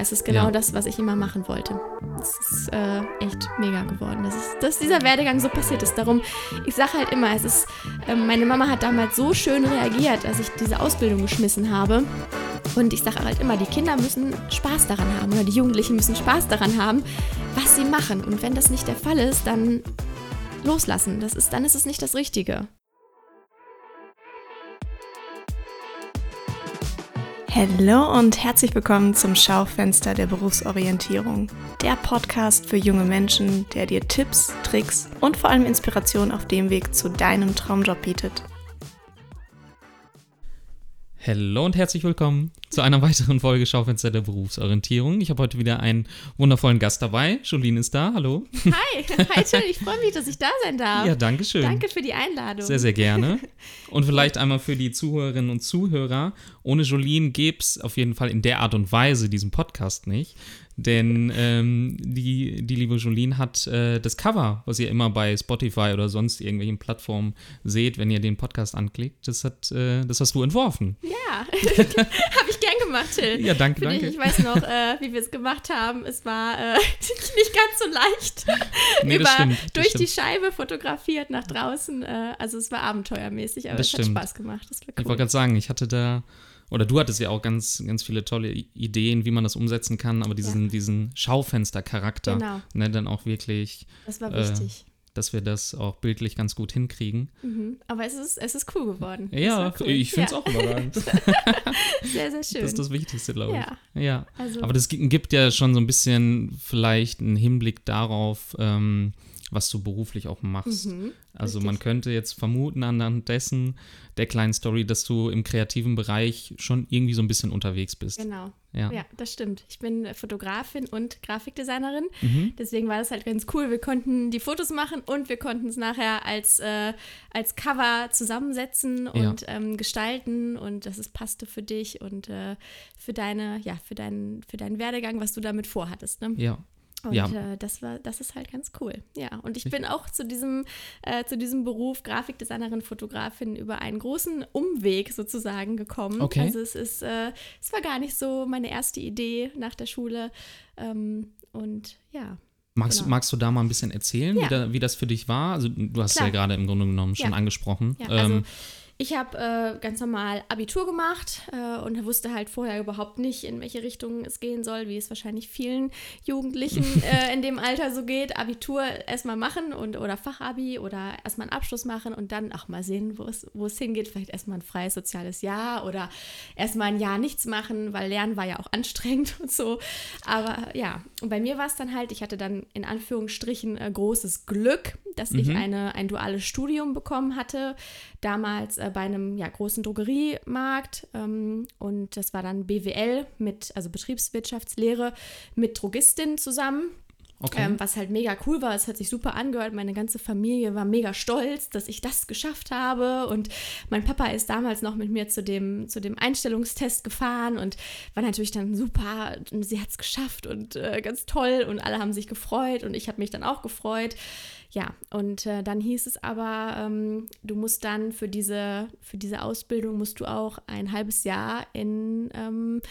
Es ist genau Ja. das, was ich immer machen wollte. Es ist äh, echt mega geworden, dass, es, dass dieser Werdegang so passiert ist. Darum, ich sage halt immer, es ist, ähm, meine Mama hat damals so schön reagiert, als ich diese Ausbildung geschmissen habe. Und ich sage halt immer, die Kinder müssen Spaß daran haben oder die Jugendlichen müssen Spaß daran haben, was sie machen. Und wenn das nicht der Fall ist, dann loslassen. Das ist, dann ist es nicht das Richtige. Hallo und herzlich willkommen zum Schaufenster der Berufsorientierung. Der Podcast für junge Menschen, der dir Tipps, Tricks und vor allem Inspiration auf dem Weg zu deinem Traumjob bietet. Hallo und herzlich willkommen zu einer weiteren Folge Schaufenster der Berufsorientierung. Ich habe heute wieder einen wundervollen Gast dabei. Jolene ist da, hallo. Hi, hi Jill, ich freue mich, dass ich da sein darf. Ja, danke schön. Danke für die Einladung. Sehr, sehr gerne. Und vielleicht einmal für die Zuhörerinnen und Zuhörer. Ohne Jolene gäbe es auf jeden Fall in der Art und Weise diesen Podcast nicht. Denn ähm, die, die liebe Jolene hat äh, das Cover, was ihr immer bei Spotify oder sonst irgendwelchen Plattformen seht, wenn ihr den Podcast anklickt, das, hat, äh, das hast du entworfen. Ja, habe ich gern gemacht, Till. Ja, danke, Für danke. Dich, ich weiß noch, äh, wie wir es gemacht haben. Es war äh, nicht ganz so leicht. Nee, Über, stimmt, durch die stimmt. Scheibe fotografiert nach draußen. Äh, also es war abenteuermäßig, aber Das es hat stimmt. Spaß gemacht. War Ich wollte cool. gerade sagen, ich hatte da, oder du hattest ja auch ganz, ganz viele tolle Ideen, wie man das umsetzen kann, aber diesen, diesen Schaufenstercharakter, Genau. ne, dann auch wirklich, Das war äh, wichtig. dass wir das auch bildlich ganz gut hinkriegen. Mhm. Aber es ist, es ist cool geworden. Ja, cool. ich finde es ja. auch überragend. Sehr, sehr schön. Das ist das Wichtigste, glaube ich. Ja. Ja. Also- Aber das gi- gibt ja schon so ein bisschen vielleicht einen Hinblick darauf, ähm, was du beruflich auch machst. Mhm, also richtig. man könnte jetzt vermuten anhand dessen, der kleinen Story, dass du im kreativen Bereich schon irgendwie so ein bisschen unterwegs bist. Genau. Ja. Ja, das stimmt. Ich bin Fotografin und Grafikdesignerin. Mhm. Deswegen war das halt ganz cool. Wir konnten die Fotos machen und wir konnten es nachher als, äh, als Cover zusammensetzen Ja. und ähm, gestalten und dass es passte für dich und äh, für deine, ja, für deinen, für deinen Werdegang, was du damit vorhattest. Ne? Ja. Und Ja. äh, das war, das ist halt ganz cool. Ja, und ich bin auch zu diesem, äh, zu diesem Beruf Grafikdesignerin, Fotografin über einen großen Umweg sozusagen gekommen. Okay. Also es ist, äh, es war gar nicht so meine erste Idee nach der Schule. Ähm, und ja. Magst, Genau. magst du da mal ein bisschen erzählen, Ja. wie, da, wie das für dich war? Also du hast Klar. ja gerade im Grunde genommen schon Ja. angesprochen. Ja, also ähm, ich habe äh, ganz normal Abitur gemacht äh, und wusste halt vorher überhaupt nicht, in welche Richtung es gehen soll, wie es wahrscheinlich vielen Jugendlichen äh, in dem Alter so geht. Abitur erstmal machen und oder Fachabi oder erstmal einen Abschluss machen und dann auch mal sehen, wo es, hingeht. Vielleicht erstmal ein freies soziales Jahr oder erstmal ein Jahr nichts machen, weil Lernen war ja auch anstrengend und so. Aber ja, und bei mir war es dann halt, ich hatte dann in Anführungsstrichen äh, großes Glück, dass ich eine, ein duales Studium bekommen hatte. Damals äh, bei einem ja, großen Drogeriemarkt. Ähm, und das war dann BWL mit, also Betriebswirtschaftslehre mit Drogistin zusammen. okay. Ähm, was halt mega cool war. Es hat sich super angehört. Meine ganze Familie war mega stolz, dass ich das geschafft habe. Und mein Papa ist damals noch mit mir zu dem, zu dem Einstellungstest gefahren und war natürlich dann super. Sie hat es geschafft und äh, ganz toll. Und alle haben sich gefreut und ich habe mich dann auch gefreut. Ja, und äh, dann hieß es aber, ähm, du musst dann für diese, für diese Ausbildung musst du auch ein halbes Jahr in ähm,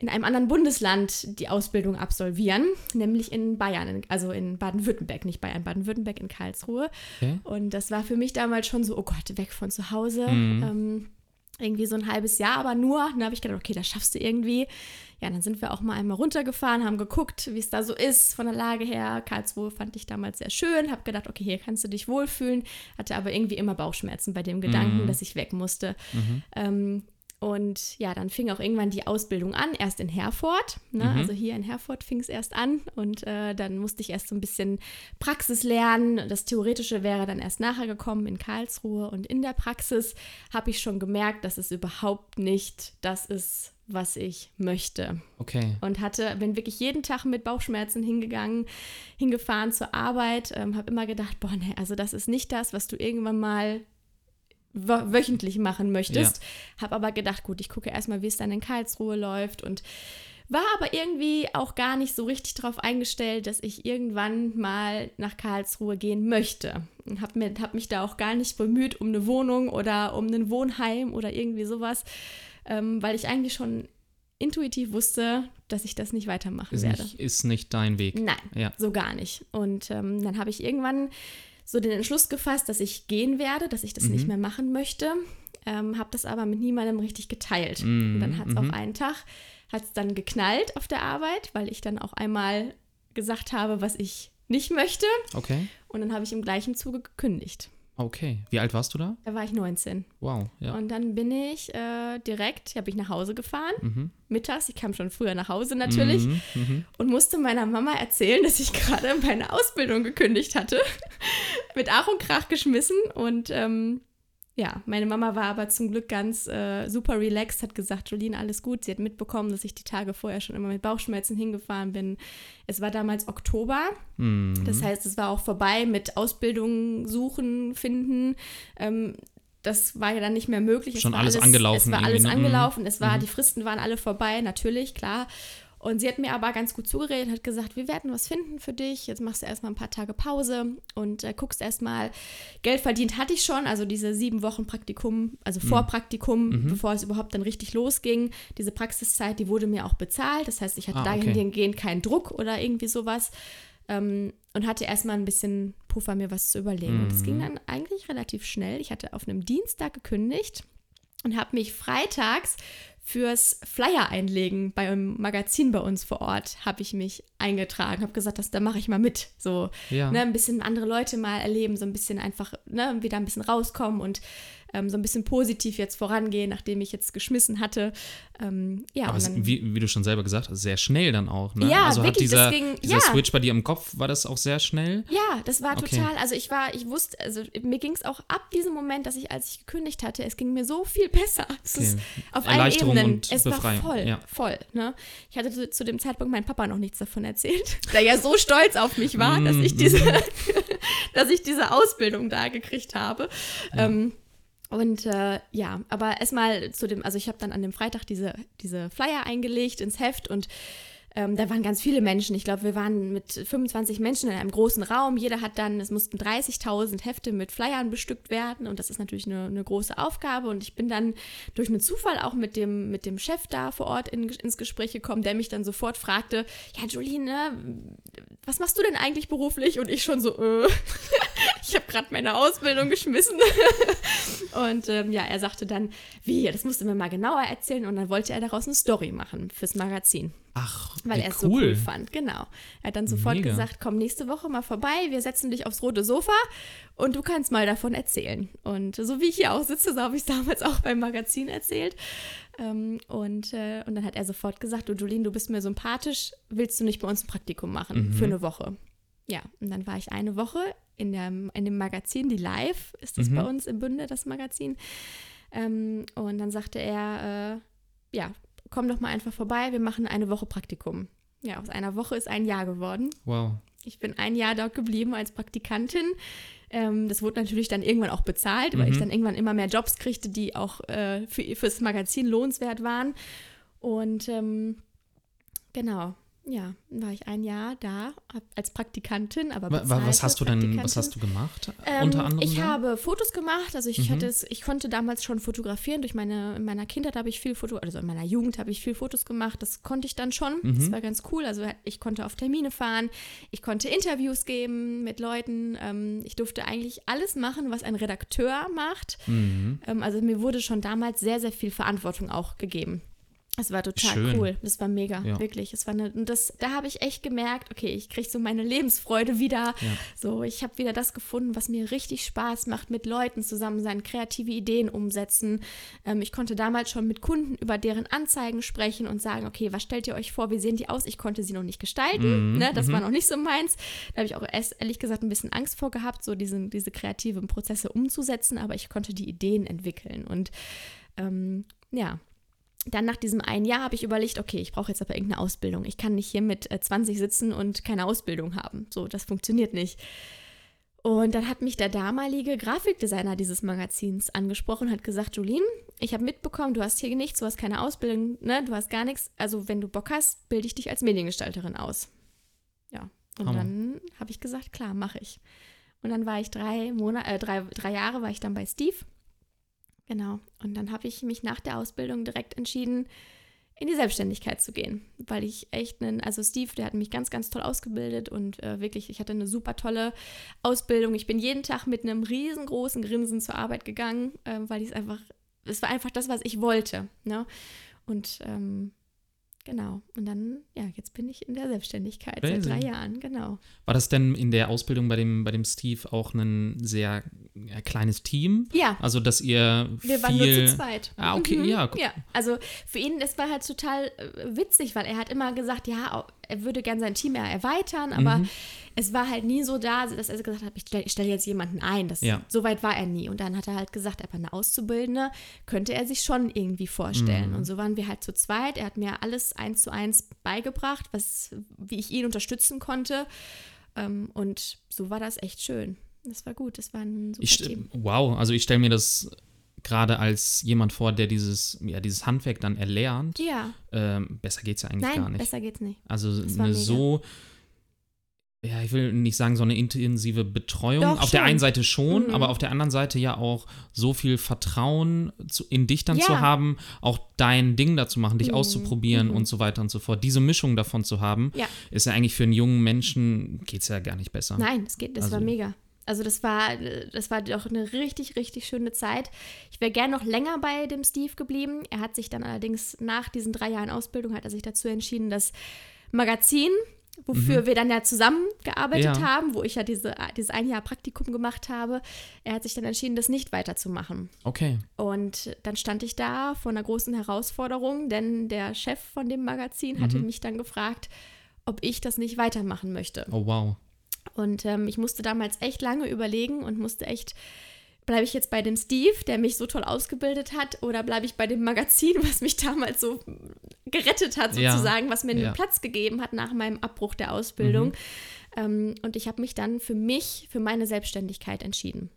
in einem anderen Bundesland die Ausbildung absolvieren, nämlich in Bayern, also in Baden-Württemberg, nicht Bayern, Baden-Württemberg in Karlsruhe. Okay. Und das war für mich damals schon so, oh Gott, weg von zu Hause. Mhm. Ähm, irgendwie so ein halbes Jahr, aber nur. Dann habe ich gedacht, okay, das schaffst du irgendwie. Ja, dann sind wir auch mal einmal runtergefahren, haben geguckt, wie es da so ist von der Lage her. Karlsruhe fand ich damals sehr schön, habe gedacht, okay, hier kannst du dich wohlfühlen, hatte aber irgendwie immer Bauchschmerzen bei dem Gedanken, Mhm. dass ich weg musste. Mhm. Ähm, und ja, dann fing auch irgendwann die Ausbildung an, erst in Herford. Ne? Mhm. Also hier in Herford fing es erst an und äh, dann musste ich erst so ein bisschen Praxis lernen. Das Theoretische wäre dann erst nachher gekommen in Karlsruhe und in der Praxis habe ich schon gemerkt, dass es überhaupt nicht das ist, was ich möchte Okay. und hatte, bin wirklich jeden Tag mit Bauchschmerzen hingegangen, hingefahren zur Arbeit, ähm, habe immer gedacht, boah, nee, also das ist nicht das, was du irgendwann mal wöchentlich machen möchtest. Habe aber gedacht, gut, ich gucke erstmal, wie es dann in Karlsruhe läuft und war aber irgendwie auch gar nicht so richtig darauf eingestellt, dass ich irgendwann mal nach Karlsruhe gehen möchte. Habe hab mich da auch gar nicht bemüht um eine Wohnung oder um ein Wohnheim oder irgendwie sowas, ähm, weil ich eigentlich schon intuitiv wusste, dass ich das nicht weitermachen Ist werde. nicht, ist nicht dein Weg. Nein, Ja. so gar nicht. Und ähm, dann habe ich irgendwann so den Entschluss gefasst, dass ich gehen werde, dass ich das nicht Mhm. mehr machen möchte. Ähm, habe das aber mit niemandem richtig geteilt. Mhm, Und dann hat es mhm. auf einen Tag, hat es dann geknallt auf der Arbeit, weil ich dann auch einmal gesagt habe, was ich nicht möchte. Okay. Und dann habe ich im gleichen Zuge gekündigt. Okay. Wie alt warst du da? Da war ich 19. Wow. Ja. Und dann bin ich äh, direkt, habe ich nach Hause gefahren, Mhm. mittags. Ich kam schon früher nach Hause natürlich Mhm. Mhm. und musste meiner Mama erzählen, dass ich gerade meine Ausbildung gekündigt hatte. Mit Ach und Krach geschmissen. Und ähm, ja, meine Mama war aber zum Glück ganz äh, super relaxed, hat gesagt, Jolene, alles gut. Sie hat mitbekommen, dass ich die Tage vorher schon immer mit Bauchschmerzen hingefahren bin. Es war damals Oktober. Mhm. Das heißt, es war auch vorbei mit Ausbildung suchen, finden. Ähm, das war ja dann nicht mehr möglich. Es Schon war alles angelaufen Es war alles ne? angelaufen. Es war, Mhm. die Fristen waren alle vorbei, natürlich, klar. Und sie hat mir aber ganz gut zugeredet, hat gesagt, wir werden was finden für dich. Jetzt machst du erstmal ein paar Tage Pause und äh, guckst erstmal. Geld verdient hatte ich schon, also diese sieben Wochen Praktikum, also Mhm. Vorpraktikum, bevor es überhaupt dann richtig losging. Diese Praxiszeit, die wurde mir auch bezahlt. Das heißt, ich hatte Ah, okay. dahingehend keinen Druck oder irgendwie sowas. Ähm, und hatte erstmal ein bisschen Puffer, mir was zu überlegen. Und es Mhm. ging dann eigentlich relativ schnell. Ich hatte auf einem Dienstag gekündigt und habe mich freitags fürs Flyer einlegen beim Magazin bei uns vor Ort habe ich mich eingetragen, habe gesagt, dass da mache ich mal mit, so Ja. ne, ein bisschen andere Leute mal erleben, so ein bisschen einfach ne, wieder ein bisschen rauskommen und ähm, so ein bisschen positiv jetzt vorangehen, nachdem ich jetzt geschmissen hatte. Ähm, ja, Aber und es, dann, wie, wie du schon selber gesagt hast, sehr schnell dann auch. Ne? Ja, also wirklich, dieser, deswegen- dieser ja. Switch bei dir im Kopf, war das auch sehr schnell? Ja, das war Okay. total, also ich war, ich wusste, also mir ging es auch ab diesem Moment, dass ich, als ich gekündigt hatte, es ging mir so viel besser. Es Okay. ist auf allen Ebenen. und es Befreiung, war voll, ja. voll. Ne? Ich hatte zu, zu dem Zeitpunkt meinem Papa noch nichts davon erzählt, der ja so stolz auf mich war, dass Mm, ich diese, dass ich diese Ausbildung da gekriegt habe. Ähm, und äh, ja, aber erstmal zu dem, also ich habe dann an dem Freitag diese, diese Flyer eingelegt ins Heft und ähm, da waren ganz viele Menschen. Ich glaube, wir waren mit 25 Menschen in einem großen Raum. Jeder hat dann, es mussten 30.000 Hefte mit Flyern bestückt werden und das ist natürlich eine, eine große Aufgabe. Und ich bin dann durch einen Zufall auch mit dem, mit dem Chef da vor Ort in, ins Gespräch gekommen, der mich dann sofort fragte, ja, Jolene, ne, was machst du denn eigentlich beruflich? Und ich schon so, äh, ich habe gerade meine Ausbildung geschmissen. Und ähm, ja, er sagte dann, wie, das musst du mir mal genauer erzählen. Und dann wollte er daraus eine Story machen fürs Magazin, Ach, weil er es so cool fand. Genau. Er hat dann sofort Mega. gesagt, komm nächste Woche mal vorbei, wir setzen dich aufs rote Sofa und du kannst mal davon erzählen. Und so wie ich hier auch sitze, so habe ich es damals auch beim Magazin erzählt. Ähm, und, äh, und dann hat er sofort gesagt, du Jolene, du bist mir sympathisch, willst du nicht bei uns ein Praktikum machen Mhm. für eine Woche? Ja, und dann war ich eine Woche in, der, in dem Magazin, die Live ist das Mhm. bei uns im Bünde, das Magazin. Ähm, und dann sagte er, äh, ja, komm doch mal einfach vorbei, wir machen eine Woche Praktikum. Ja, aus einer Woche ist ein Jahr geworden. Wow. Ich bin ein Jahr dort geblieben als Praktikantin. Ähm, das wurde natürlich dann irgendwann auch bezahlt, weil ich Mhm. dann irgendwann immer mehr Jobs kriegte, die auch äh, für, fürs Magazin lohnenswert waren. Und ähm, genau, ja, war ich ein Jahr da als Praktikantin, aber Was hast du denn, was hast du gemacht? Ähm, unter anderem? ich da? habe Fotos gemacht, also ich Mhm. hatte es, ich konnte damals schon fotografieren. Durch meine, in meiner Kindheit habe ich viel Foto, also in meiner Jugend habe ich viel Fotos gemacht. Das konnte ich dann schon. Das Mhm. war ganz cool. Also ich konnte auf Termine fahren, ich konnte Interviews geben mit Leuten. Ähm, ich durfte eigentlich alles machen, was ein Redakteur macht. Mhm. Ähm, also mir wurde schon damals sehr, sehr viel Verantwortung auch gegeben. Das war total Schön. cool. Das war mega, Ja. wirklich. Es war eine, und das, da habe ich echt gemerkt, okay, ich kriege so meine Lebensfreude wieder. Ja. So, ich habe wieder das gefunden, was mir richtig Spaß macht, mit Leuten zusammen sein, kreative Ideen umsetzen. Ähm, ich konnte damals schon mit Kunden über deren Anzeigen sprechen und sagen, okay, was stellt ihr euch vor, wie sehen die aus? Ich konnte sie noch nicht gestalten, Mhm, ne? das mhm. war noch nicht so meins. Da habe ich auch erst ehrlich gesagt ein bisschen Angst vor gehabt, so diesen, diese kreativen Prozesse umzusetzen, aber ich konnte die Ideen entwickeln und ähm, ja, dann nach diesem einen Jahr habe ich überlegt, okay, ich brauche jetzt aber irgendeine Ausbildung. Ich kann nicht hier mit äh, 20 sitzen und keine Ausbildung haben. So, das funktioniert nicht. Und dann hat mich der damalige Grafikdesigner dieses Magazins angesprochen, hat gesagt, Julien, ich habe mitbekommen, du hast hier nichts, du hast keine Ausbildung, ne, du hast gar nichts. Also wenn du Bock hast, bilde ich dich als Mediengestalterin aus. Ja, und Hammer. dann habe ich gesagt, klar, mache ich. Und dann war ich drei Monate, äh, drei, drei Jahre war ich dann bei Steve. Genau. Und dann habe ich mich nach der Ausbildung direkt entschieden, in die Selbstständigkeit zu gehen, weil ich echt einen, also Steve, der hat mich ganz, ganz toll ausgebildet und äh, wirklich, ich hatte eine super tolle Ausbildung. Ich bin jeden Tag mit einem riesengroßen Grinsen zur Arbeit gegangen, äh, weil ich es einfach, es war einfach das, was ich wollte. Ne? Und ähm, Genau. Und dann, ja, jetzt bin ich in der Selbstständigkeit Crazy. seit drei Jahren, genau. War das denn in der Ausbildung bei dem, bei dem Steve auch ein sehr ja, kleines Team? Ja. Also, dass ihr Wir viel... waren nur zu zweit. Ah, okay, Mhm. ja. Ja, also für ihn, das war halt total äh, witzig, weil er hat immer gesagt, ja, er würde gern sein Team ja erweitern, aber Mhm. es war halt nie so da, dass er gesagt hat, ich stelle stell jetzt jemanden ein. Das, Ja. So weit war er nie. Und dann hat er halt gesagt, aber eine Auszubildende könnte er sich schon irgendwie vorstellen. Mhm. Und so waren wir halt zu zweit. Er hat mir alles eins zu eins beigebracht, was, wie ich ihn unterstützen konnte. Ähm, und so war das echt schön. Das war gut, das war ein super Ich, Team. wow, also ich stelle mir das gerade als jemand vor, der dieses, ja, dieses Handwerk dann erlernt. Ja, Ähm, besser geht es ja eigentlich gar nein, nicht. besser geht's nicht. Also war eine so, ja, ich will nicht sagen, so eine intensive Betreuung. Doch, auf der schon. einen Seite schon, Mhm. aber auf der anderen Seite ja auch so viel Vertrauen zu, in dich dann Ja. zu haben, auch dein Ding dazu machen, dich Mhm. auszuprobieren Mhm. und so weiter und so fort. Diese Mischung davon zu haben, Ja. ist ja eigentlich für einen jungen Menschen, geht es ja gar nicht besser. Nein, das geht, das war Also- mega. Also das war, das war doch eine richtig, richtig schöne Zeit. Ich wäre gern noch länger bei dem Steve geblieben. Er hat sich dann allerdings nach diesen drei Jahren Ausbildung, hat er sich dazu entschieden, das Magazin, wofür wir dann ja zusammengearbeitet Mhm. Ja. haben, wo ich ja diese, dieses ein Jahr Praktikum gemacht habe, er hat sich dann entschieden, das nicht weiterzumachen. Okay. Und dann stand ich da vor einer großen Herausforderung, denn der Chef von dem Magazin hatte Mhm. mich dann gefragt, ob ich das nicht weitermachen möchte. Oh, wow. Und ähm, ich musste damals echt lange überlegen und musste echt, bleibe ich jetzt bei dem Steve, der mich so toll ausgebildet hat, oder bleibe ich bei dem Magazin, was mich damals so gerettet hat, Ja. sozusagen, was mir Ja. einen Platz gegeben hat nach meinem Abbruch der Ausbildung. Mhm. Ähm, und ich habe mich dann für mich, für meine Selbstständigkeit entschieden.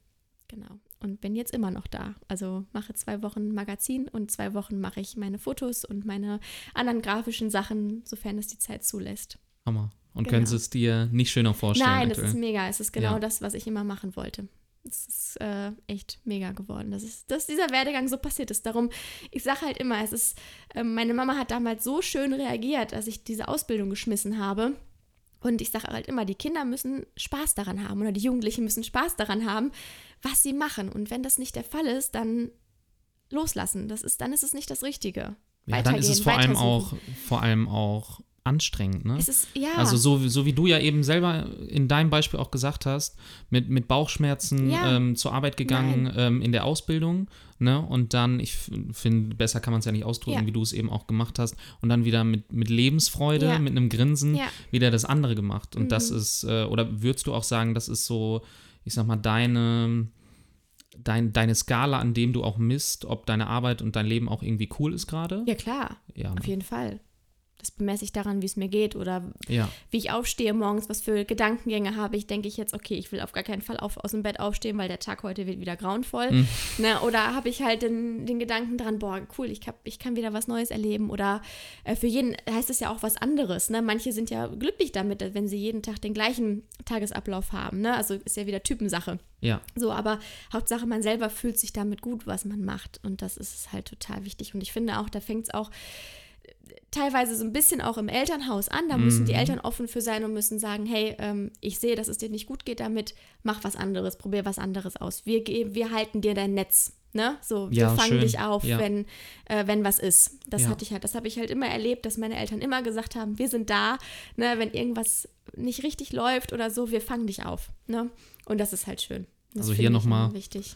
Genau. Und bin jetzt immer noch da. Also mache zwei Wochen Magazin und zwei Wochen mache ich meine Fotos und meine anderen grafischen Sachen, sofern es die Zeit zulässt. Hammer. Und Genau. können Sie es dir nicht schöner vorstellen? Nein, das aktuell? ist mega. Es ist genau Ja. das, was ich immer machen wollte. Es ist äh, echt mega geworden, dass, es, dass dieser Werdegang so passiert ist. Darum, ich sage halt immer, es ist, ähm, meine Mama hat damals so schön reagiert, als ich diese Ausbildung geschmissen habe. Und ich sage halt immer, die Kinder müssen Spaß daran haben oder die Jugendlichen müssen Spaß daran haben, was sie machen. Und wenn das nicht der Fall ist, dann loslassen. Das ist, dann ist es nicht das Richtige. Ja, dann ist es vor allem auch, vor allem auch anstrengend, ne? Es ist, ja. Also so, so wie du ja eben selber in deinem Beispiel auch gesagt hast, mit, mit Bauchschmerzen Ja. ähm, zur Arbeit gegangen ähm, in der Ausbildung, ne? Und dann, ich finde, besser kann man es ja nicht ausdrücken, Ja. wie du es eben auch gemacht hast. Und dann wieder mit, mit Lebensfreude, Ja. mit einem Grinsen, wieder das andere gemacht. Und das Mhm. ist, äh, oder würdest du auch sagen, das ist so, ich sag mal, deine, dein, deine Skala, an dem du auch misst, ob deine Arbeit und dein Leben auch irgendwie cool ist gerade? ja, klar. Ja. Auf jeden Fall. Das bemesse ich daran, wie es mir geht oder ja. wie ich aufstehe morgens, was für Gedankengänge habe ich, denke ich jetzt, okay, ich will auf gar keinen Fall auf, aus dem Bett aufstehen, weil der Tag heute wird wieder grauenvoll. Mhm. Ne? Oder habe ich halt den, den Gedanken dran, boah, cool, ich, hab, ich kann wieder was Neues erleben. Oder äh, für jeden heißt es ja auch was anderes. Ne? Manche sind ja glücklich damit, wenn sie jeden Tag den gleichen Tagesablauf haben. Ne? Also ist ja wieder Typensache. Ja. So, aber Hauptsache, man selber fühlt sich damit gut, was man macht. Und das ist halt total wichtig. Und ich finde auch, da fängt es auch teilweise so ein bisschen auch im Elternhaus an. Da müssen die Mhm. Eltern offen für sein und müssen sagen, hey, ähm, ich sehe, dass es dir nicht gut geht damit, mach was anderes, probier was anderes aus. Wir, wir halten dir dein Netz. Ne? So, wir Ja, fangen schön. dich auf, Ja. wenn, äh, wenn was ist. Das Ja. hatte ich halt, das habe ich halt immer erlebt, dass meine Eltern immer gesagt haben, wir sind da, ne, wenn irgendwas nicht richtig läuft oder so, wir fangen dich auf. Ne? Und das ist halt schön. Das Also hier ich noch mal immer wichtig.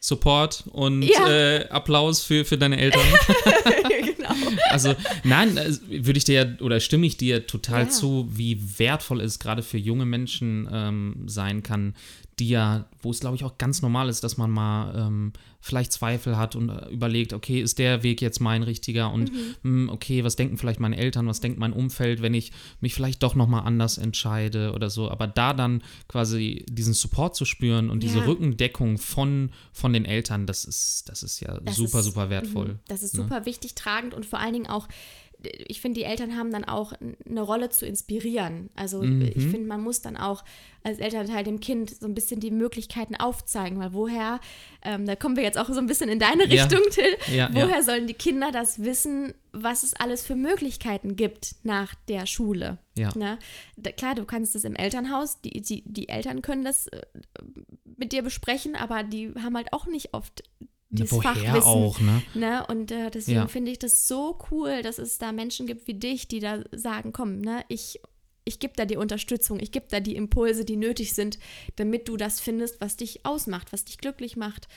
Support und Ja. äh, Applaus für, für deine Eltern. genau. Also, nein, äh, würde ich dir oder stimme ich dir total Ja. zu, wie wertvoll es gerade für junge Menschen ähm, sein kann, die ja, wo es glaube ich auch ganz normal ist, dass man mal ähm, vielleicht Zweifel hat und äh, überlegt, okay, ist der Weg jetzt mein richtiger und mh, okay, was denken vielleicht meine Eltern, was denkt mein Umfeld, wenn ich mich vielleicht doch nochmal anders entscheide oder so. Aber da dann quasi diesen Support zu spüren und diese Ja. Rückendeckung von, von den Eltern, das ist, das ist ja Das super, ist- super wertvoll. Mhm. Das ist ne? super wichtig, tragend und vor allen Dingen auch ich finde, die Eltern haben dann auch eine Rolle zu inspirieren. Also Mhm. ich finde, man muss dann auch als Elternteil dem Kind so ein bisschen die Möglichkeiten aufzeigen, weil woher, ähm, da kommen wir jetzt auch so ein bisschen in deine Ja. Richtung, Till, Ja, woher ja. sollen die Kinder das wissen, was es alles für Möglichkeiten gibt nach der Schule? Ja. Ne? Da, klar, du kannst das im Elternhaus, die, die, die Eltern können das äh, mit dir besprechen, aber die haben halt auch nicht oft dieses Woher Fachwissen. auch, ne? Ne? Und äh, deswegen Ja. finde ich das so cool, dass es da Menschen gibt wie dich, die da sagen, komm, ne, ich, ich gebe da die Unterstützung, ich gebe da die Impulse, die nötig sind, damit du das findest, was dich ausmacht, was dich glücklich macht.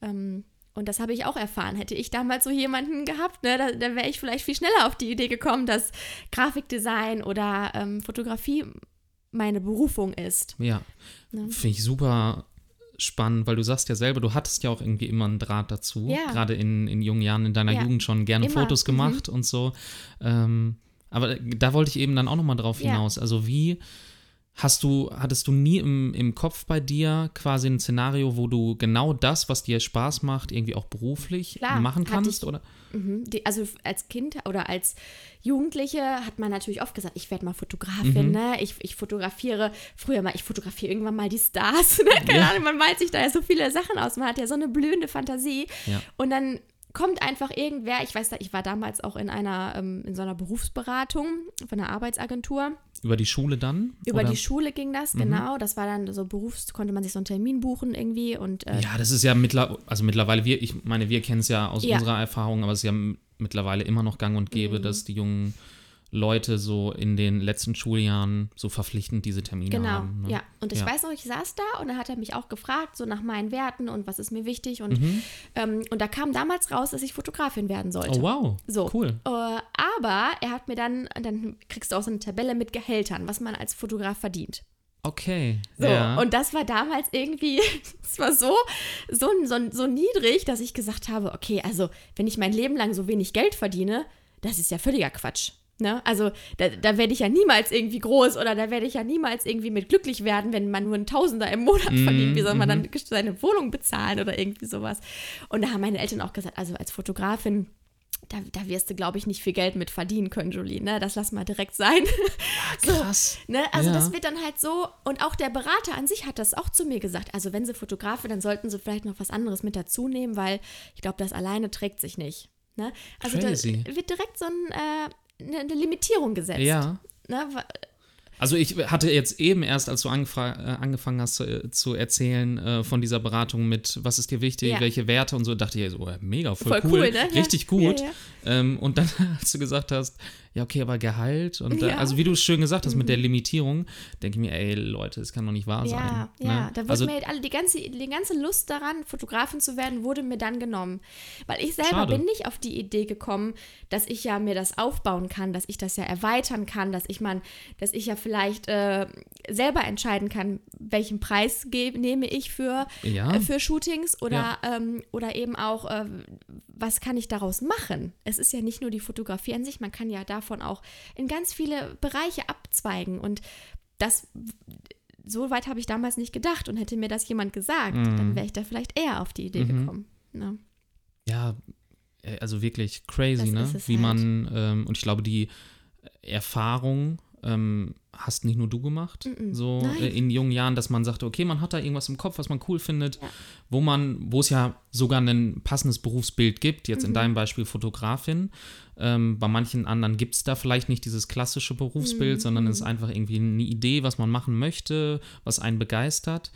Ähm, und das habe ich auch erfahren. Hätte ich damals so jemanden gehabt, ne, da, da wäre ich vielleicht viel schneller auf die Idee gekommen, dass Grafikdesign oder ähm, Fotografie meine Berufung ist. Ja. Ne? Finde ich super spannend, weil du sagst ja selber, du hattest ja auch irgendwie immer einen Draht dazu. Ja. Gerade in, in jungen Jahren in deiner Ja. Jugend schon gerne Immer. Fotos gemacht und so. Ähm, aber da wollte ich eben dann auch nochmal drauf Ja. hinaus. Also wie hast du, hattest du nie im, im Kopf bei dir quasi ein Szenario, wo du genau das, was dir Spaß macht, irgendwie auch beruflich Klar, machen kannst? ich. Oder? Mhm. Die, also als Kind oder als Jugendliche hat man natürlich oft gesagt, ich werde mal Fotografin, Mhm. ne? Ich, ich fotografiere, früher mal, ich fotografiere irgendwann mal die Stars, ne? Keine Ja. Ahnung, man malt sich da ja so viele Sachen aus, man hat ja so eine blühende Fantasie. Ja. Und dann kommt einfach irgendwer, ich weiß, da, ich war damals auch in einer, ähm, in so einer Berufsberatung von einer Arbeitsagentur. Über die Schule dann? Über oder? die Schule ging das, Mhm. genau. Das war dann so Berufs, konnte man sich so einen Termin buchen irgendwie und äh, Ja, das ist ja mittlerweile, also mittlerweile, wir, ich meine, wir kennen es ja aus Ja. Mhm. unserer Erfahrung, aber es ist ja mittlerweile immer noch gang und gäbe, dass die jungen Leute so in den letzten Schuljahren so verpflichtend diese Termine Genau, haben. Ne? ja. Und ich Ja. weiß noch, ich saß da und dann hat er mich auch gefragt, so nach meinen Werten und was ist mir wichtig. Und, Mhm. ähm, und da kam damals raus, dass ich Fotografin werden sollte. Oh, wow. So. Cool. Äh, aber er hat mir dann, dann kriegst du auch so eine Tabelle mit Gehältern, was man als Fotograf verdient. Okay. So, ja. und das war damals irgendwie, es war so, so, so, so niedrig, dass ich gesagt habe, okay, also wenn ich mein Leben lang so wenig Geld verdiene, das ist ja völliger Quatsch. Ne? Also da, da werde ich ja niemals irgendwie groß oder da werde ich ja niemals irgendwie mit glücklich werden, wenn man nur einen Tausender im Monat Mhm, verdient. Wie soll man dann seine Wohnung bezahlen oder irgendwie sowas? Und da haben meine Eltern auch gesagt, also als Fotografin, da, da wirst du, glaube ich, nicht viel Geld mit verdienen können, Julie. Ne? Das lass mal direkt sein. so, Krass. Ne? Also Ja. das wird dann halt so, und auch der Berater an sich hat das auch zu mir gesagt. Also wenn sie Fotografe, dann sollten sie vielleicht noch was anderes mit dazu nehmen, weil ich glaube, das alleine trägt sich nicht. Ne? Also Crazy. da wird direkt so ein, äh, eine, eine Limitierung gesetzt. Ja. Ne? Also ich hatte jetzt eben erst, als du äh, angefangen hast zu, zu erzählen äh, von dieser Beratung mit, was ist dir wichtig, Ja. welche Werte und so, dachte ich, so, oh, mega, voll, Voll cool, cool, ne? Richtig gut. Ja, ja. Ähm, und dann, als du gesagt hast, ja, okay, aber Gehalt und äh. Mhm. also wie du es schön gesagt hast mit der Limitierung, denke ich mir, ey, Leute, das kann doch nicht wahr sein. Ja, ja, ne? da wurde also, mir alle, die, ganze, die ganze Lust daran, Fotografin zu werden, wurde mir dann genommen. Weil ich selber Schade. bin nicht auf die Idee gekommen, dass ich ja mir das aufbauen kann, dass ich das ja erweitern kann, dass ich man, dass ich ja vielleicht äh, selber entscheiden kann, welchen Preis nehme ich für, Ja. äh, für Shootings oder, ähm, oder eben auch, äh, was kann ich daraus machen? Es ist ja nicht nur die Fotografie an sich, man kann ja davon auch in ganz viele Bereiche abzweigen und das so weit habe ich damals nicht gedacht und hätte mir das jemand gesagt, Mhm. dann wäre ich da vielleicht eher auf die Idee gekommen. Ne? Ja, äh, also wirklich crazy, Das ne? Wie halt. man, ähm, und ich glaube, die Erfahrung ähm, hast nicht nur du gemacht, Mm-mm. so Nein. äh, in jungen Jahren, dass man sagte, okay, man hat da irgendwas im Kopf, was man cool findet, Ja. wo man, wo es ja sogar ein passendes Berufsbild gibt, jetzt Mhm. in deinem Beispiel Fotografin. Ähm, bei manchen anderen gibt es da vielleicht nicht dieses klassische Berufsbild, Mhm. sondern es ist einfach irgendwie eine Idee, was man machen möchte, was einen begeistert.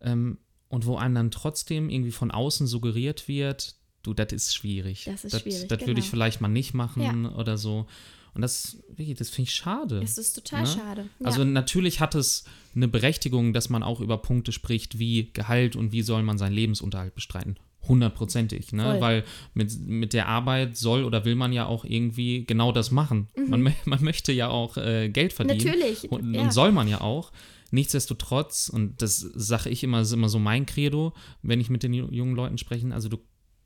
Ähm, und wo einem dann trotzdem irgendwie von außen suggeriert wird, du, das ist schwierig. Das ist Das, schwierig, das würde ich genau. vielleicht mal nicht machen oder so. Und das, das finde ich schade. Es ist total Ne? schade. Ja. Also natürlich hat es eine Berechtigung, dass man auch über Punkte spricht, wie Gehalt und wie soll man seinen Lebensunterhalt bestreiten. Hundertprozentig, ne? Voll. Weil mit, mit der Arbeit soll oder will man ja auch irgendwie genau das machen. Man, mö- man möchte ja auch äh, Geld verdienen. Mhm. Natürlich, Und, ja. und soll man ja auch. Nichtsdestotrotz, und das sage ich immer, ist immer so mein Credo, wenn ich mit den ju- jungen Leuten spreche, also du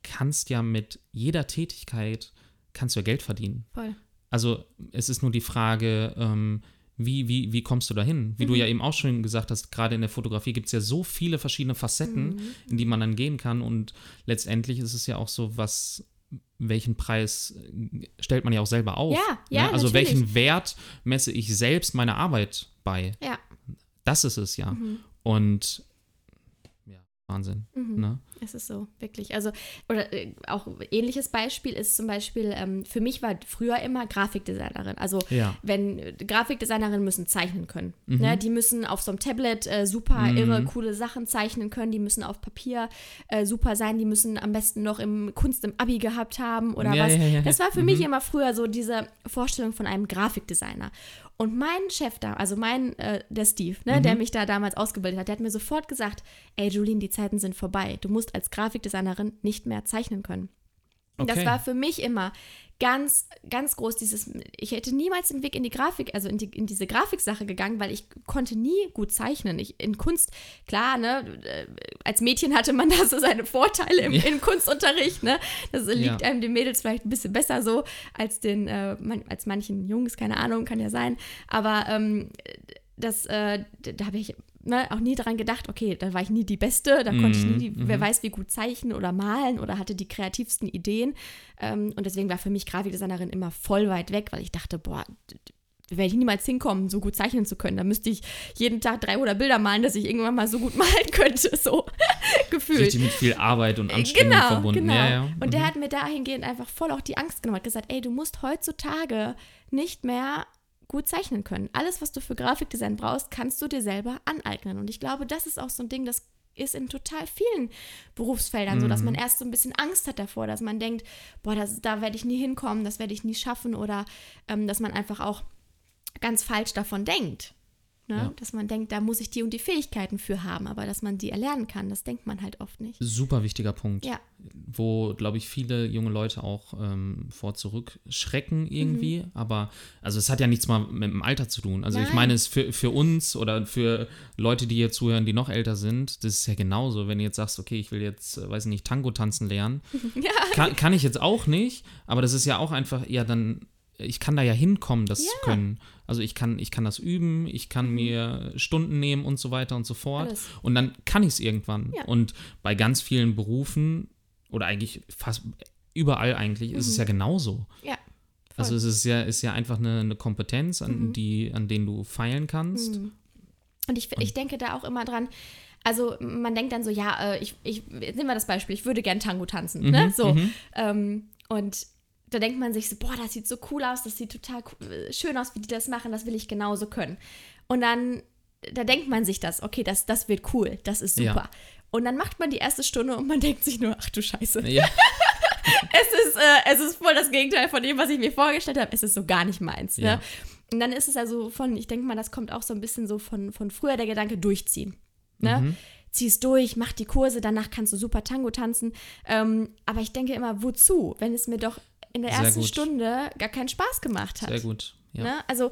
kannst ja mit jeder Tätigkeit, kannst du ja Geld verdienen. Voll. Also es ist nur die Frage, ähm, wie, wie, wie kommst du dahin? Wie du ja eben auch schon gesagt hast, gerade in der Fotografie gibt es ja so viele verschiedene Facetten, in die man dann gehen kann. Und letztendlich ist es ja auch so, was welchen Preis äh, stellt man ja auch selber auf. Ja, ja, ne? Also natürlich. welchen Wert messe ich selbst meiner Arbeit bei? Ja. Das ist es ja. Mhm. Und ja, Wahnsinn. Mhm. Ne? Es ist so, wirklich. Also, oder äh, auch ähnliches Beispiel ist zum Beispiel, ähm, für mich war früher immer Grafikdesignerin. Also, Ja. wenn äh, Grafikdesignerinnen müssen zeichnen können. Mhm. Ne? Die müssen auf so einem Tablet äh, super Mhm. irre, coole Sachen zeichnen können. Die müssen auf Papier äh, super sein. Die müssen am besten noch im Kunst im Abi gehabt haben oder Ja, was. ja. Das war für Mhm. mich immer früher so diese Vorstellung von einem Grafikdesigner. Und mein Chef da, also mein, äh, der Steve, ne, Mhm. der mich da damals ausgebildet hat, der hat mir sofort gesagt, ey Julien, die Zeiten sind vorbei. Du musst als Grafikdesignerin nicht mehr zeichnen können. Und Das Okay. war für mich immer ganz, ganz groß dieses, ich hätte niemals den Weg in die Grafik, also in, die, in diese Grafiksache gegangen, weil ich konnte nie gut zeichnen. Ich, in Kunst, klar, ne, äh, als Mädchen hatte man da so seine Vorteile im, Ja. im Kunstunterricht, ne. Das liegt Ja. einem den Mädels vielleicht ein bisschen besser so als den, äh, man, als manchen Jungs, keine Ahnung, kann ja sein. Aber ähm, das, äh, da habe ich ne, auch nie daran gedacht, okay, da war ich nie die Beste, da konnte ich nie, die, Mhm, wer mhm. weiß, wie gut zeichnen oder malen oder hatte die kreativsten Ideen. Ähm, und deswegen war für mich Grafikdesignerin immer voll weit weg, weil ich dachte, boah, d- d- werde ich niemals hinkommen, so gut zeichnen zu können. Da müsste ich jeden Tag 300 Bilder malen, dass ich irgendwann mal so gut malen könnte, so gefühlt. Richtig mit viel Arbeit und Anstrengung Genau, verbunden. genau. Ja, ja. Und der Mhm. hat mir dahingehend einfach voll auch die Angst genommen, hat gesagt, ey, du musst heutzutage nicht mehr gut zeichnen können. Alles, was du für Grafikdesign brauchst, kannst du dir selber aneignen. Und ich glaube, das ist auch so ein Ding, das ist in total vielen Berufsfeldern so, dass Mhm. man erst so ein bisschen Angst hat davor, dass man denkt, boah, das, da werde ich nie hinkommen, das werde ich nie schaffen oder ähm, dass man einfach auch ganz falsch davon denkt. Ne? Ja. Dass man denkt, da muss ich die und die Fähigkeiten für haben, aber dass man die erlernen kann, das denkt man halt oft nicht. Super wichtiger Punkt. Ja. Wo, glaube ich, viele junge Leute auch ähm, vor zurückschrecken irgendwie. Aber, also es hat ja nichts mal mit dem Alter zu tun. Also ich Mhm. Nein. meine, es für, für uns oder für Leute, die hier zuhören, die noch älter sind, das ist ja genauso. Wenn du jetzt sagst, okay, ich will jetzt, äh, weiß nicht, Tango tanzen lernen, Ja, kann, kann ich jetzt auch nicht, aber das ist ja auch einfach, ja, dann, ich kann da ja hinkommen, das zu können. Also ich kann, ich kann das üben, ich kann mir Stunden nehmen und so weiter und so fort. Mhm. Alles. Und dann kann ich es irgendwann. Ja. Und bei ganz vielen Berufen oder eigentlich fast überall eigentlich ist es ja genauso. ja. Also es ist ja, ist ja einfach eine, eine Kompetenz, an, Mhm. die, an denen du feilen kannst. Mhm. Und ich, ich denke da auch immer dran, also man denkt dann so, ja, äh, ich, ich nehmen wir das Beispiel, ich würde gern Tango tanzen, Mhm, ne? So. mhm. Ähm, und da denkt man sich so, boah, das sieht so cool aus, das sieht total cool, äh, schön aus, wie die das machen, das will ich genauso können. Und dann, da denkt man sich das, okay, das, das wird cool, das ist Ja. super. Und dann macht man die erste Stunde und man denkt sich nur, ach du Scheiße. Ja, Es ist, äh, es ist voll das Gegenteil von dem, was ich mir vorgestellt habe. Es ist so gar nicht meins. Ja. Ne? Und dann ist es also von, ich denke mal, das kommt auch so ein bisschen so von, von früher der Gedanke, durchziehen. Ne? Mhm. Zieh es durch, mach die Kurse, danach kannst du super Tango tanzen. Ähm, aber ich denke immer, wozu, wenn es mir doch in der Sehr ersten gut. Stunde gar keinen Spaß gemacht hat. sehr gut. Ja. Ne? Also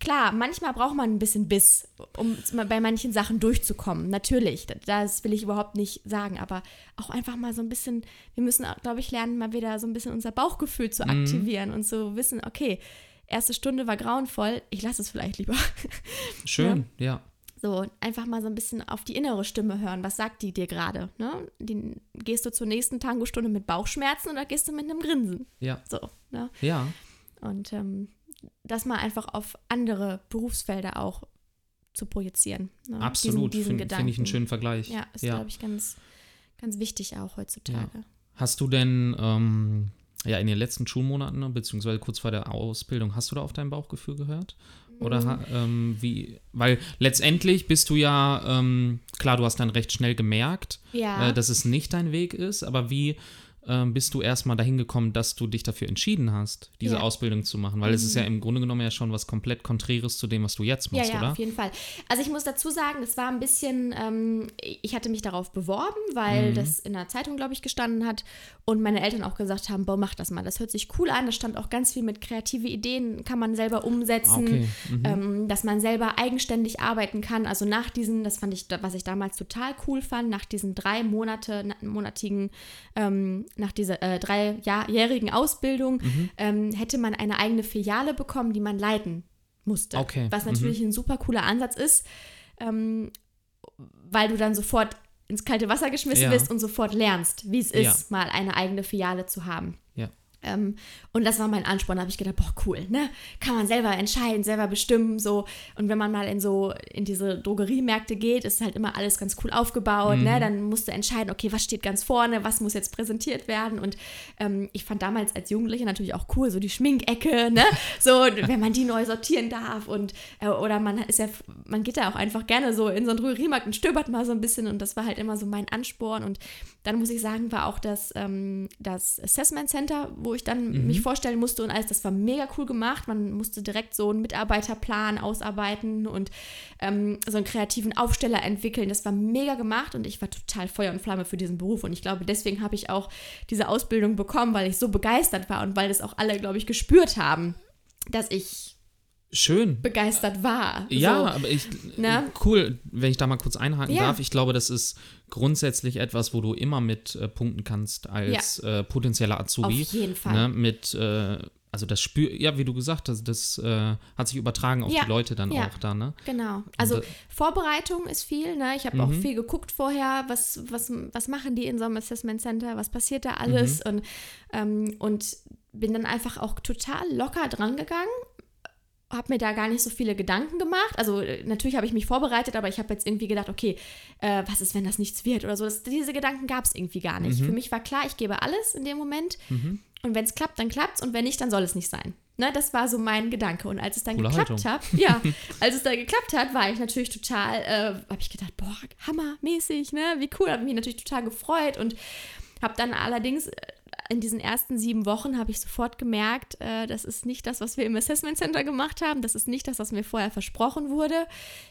klar, manchmal braucht man ein bisschen Biss, um bei manchen Sachen durchzukommen. Natürlich, das will ich überhaupt nicht sagen, aber auch einfach mal so ein bisschen, wir müssen, glaube ich, lernen, mal wieder so ein bisschen unser Bauchgefühl zu Mhm. aktivieren und so wissen, okay, erste Stunde war grauenvoll, ich lasse es vielleicht lieber. Schön, ja. So, einfach mal so ein bisschen auf die innere Stimme hören. Was sagt die dir gerade? Ne? Die- Gehst du zur nächsten Tango-Stunde mit Bauchschmerzen oder gehst du mit einem Grinsen? Ja, So, ne? ja. Und ähm, das mal einfach auf andere Berufsfelder auch zu projizieren. Ne? Absolut. Finde find ich einen schönen Vergleich. Ja, ist, ja. glaube ich, ganz, ganz wichtig auch heutzutage. Hast du denn ähm, ja in den letzten Schulmonaten, ne, beziehungsweise kurz vor der Ausbildung, hast du da auf dein Bauchgefühl gehört? Oder ähm, wie, weil letztendlich bist du ja, ähm, klar, du hast dann recht schnell gemerkt, Ja. äh, dass es nicht dein Weg ist, aber wie ähm, bist du erstmal dahin gekommen, dass du dich dafür entschieden hast, diese Ja. Mhm. Ausbildung zu machen? Weil es ist ja im Grunde genommen ja schon was komplett Konträres zu dem, was du jetzt Ja, machst, ja, oder? auf jeden Fall. Also ich muss dazu sagen, es war ein bisschen, ähm, ich hatte mich darauf beworben, weil Mhm. das in der Zeitung, glaube ich, gestanden hat und meine Eltern auch gesagt haben, boah, mach das mal. Das hört sich cool an. Da stand auch ganz viel mit kreative Ideen, kann man selber Ah, umsetzen, okay. Mhm. ähm, dass man selber eigenständig arbeiten kann. Also nach diesen, das fand ich, was ich damals total cool fand, nach diesen drei Monate, na- monatigen, ähm, nach dieser äh, dreijährigen Ausbildung, Mhm. ähm, hätte man eine eigene Filiale bekommen, die man leiten musste. Okay, Was mhm. natürlich ein super cooler Ansatz ist, ähm, weil du dann sofort ins kalte Wasser geschmissen Ja. wirst und sofort lernst, wie es ist, Ja. mal eine eigene Filiale zu haben. Ja. Ähm, und das war mein Ansporn. Da habe ich gedacht, boah, cool, ne? Kann man selber entscheiden, selber bestimmen, so. Und wenn man mal in so, in diese Drogeriemärkte geht, ist halt immer alles ganz cool aufgebaut, Mhm. ne? Dann musst du entscheiden, okay, was steht ganz vorne, was muss jetzt präsentiert werden. Und ähm, ich fand damals als Jugendliche natürlich auch cool, so die Schminkecke, ne? So, wenn man die neu sortieren darf und, äh, oder man ist ja, man geht da auch einfach gerne so in so einen Drogeriemarkt und stöbert mal so ein bisschen und das war halt immer so mein Ansporn. Und dann muss ich sagen, war auch das, ähm, das Assessment Center, wo ich dann mich vorstellen musste und alles, das war mega cool gemacht. Man musste direkt so einen Mitarbeiterplan ausarbeiten und ähm, so einen kreativen Aufsteller entwickeln. Das war mega gemacht und ich war total Feuer und Flamme für diesen Beruf. Und ich glaube, deswegen habe ich auch diese Ausbildung bekommen, weil ich so begeistert war und weil das auch alle, glaube ich, gespürt haben, dass ich Schön. begeistert war. Ja, so. aber ich. Ne? Cool, wenn ich da mal kurz einhaken Ja. darf. Ich glaube, das ist grundsätzlich etwas, wo du immer mit äh, punkten kannst als äh, potenzieller Azubi. Auf jeden Fall. Ne, mit, äh, also das Spür, ja, wie du gesagt hast, das äh, hat sich übertragen auf Ja. die Leute dann Ja. auch da, ne? Genau. Also äh, Vorbereitung ist viel. Ne? Ich habe auch viel geguckt vorher, was, was, was machen die in so einem Assessment Center, was passiert da alles und, ähm, und bin dann einfach auch total locker dran gegangen. Habe mir da gar nicht so viele Gedanken gemacht. Also äh, natürlich habe ich mich vorbereitet, aber ich habe jetzt irgendwie gedacht, okay, äh, was ist, wenn das nichts wird oder so. Das, diese Gedanken gab es irgendwie gar nicht. Für mich war klar, ich gebe alles in dem Moment. Und wenn es klappt, dann klappt's und wenn nicht, dann soll es nicht sein. Ne, das war so mein Gedanke. Und als es dann Coole geklappt hat, ja, als es dann geklappt hat, war ich natürlich total, äh, habe ich gedacht, boah, hammermäßig, ne? Wie cool, habe mich natürlich total gefreut und habe dann allerdings äh, in diesen ersten sieben Wochen habe ich sofort gemerkt, äh, das ist nicht das, was wir im Assessment Center gemacht haben. Das ist nicht das, was mir vorher versprochen wurde.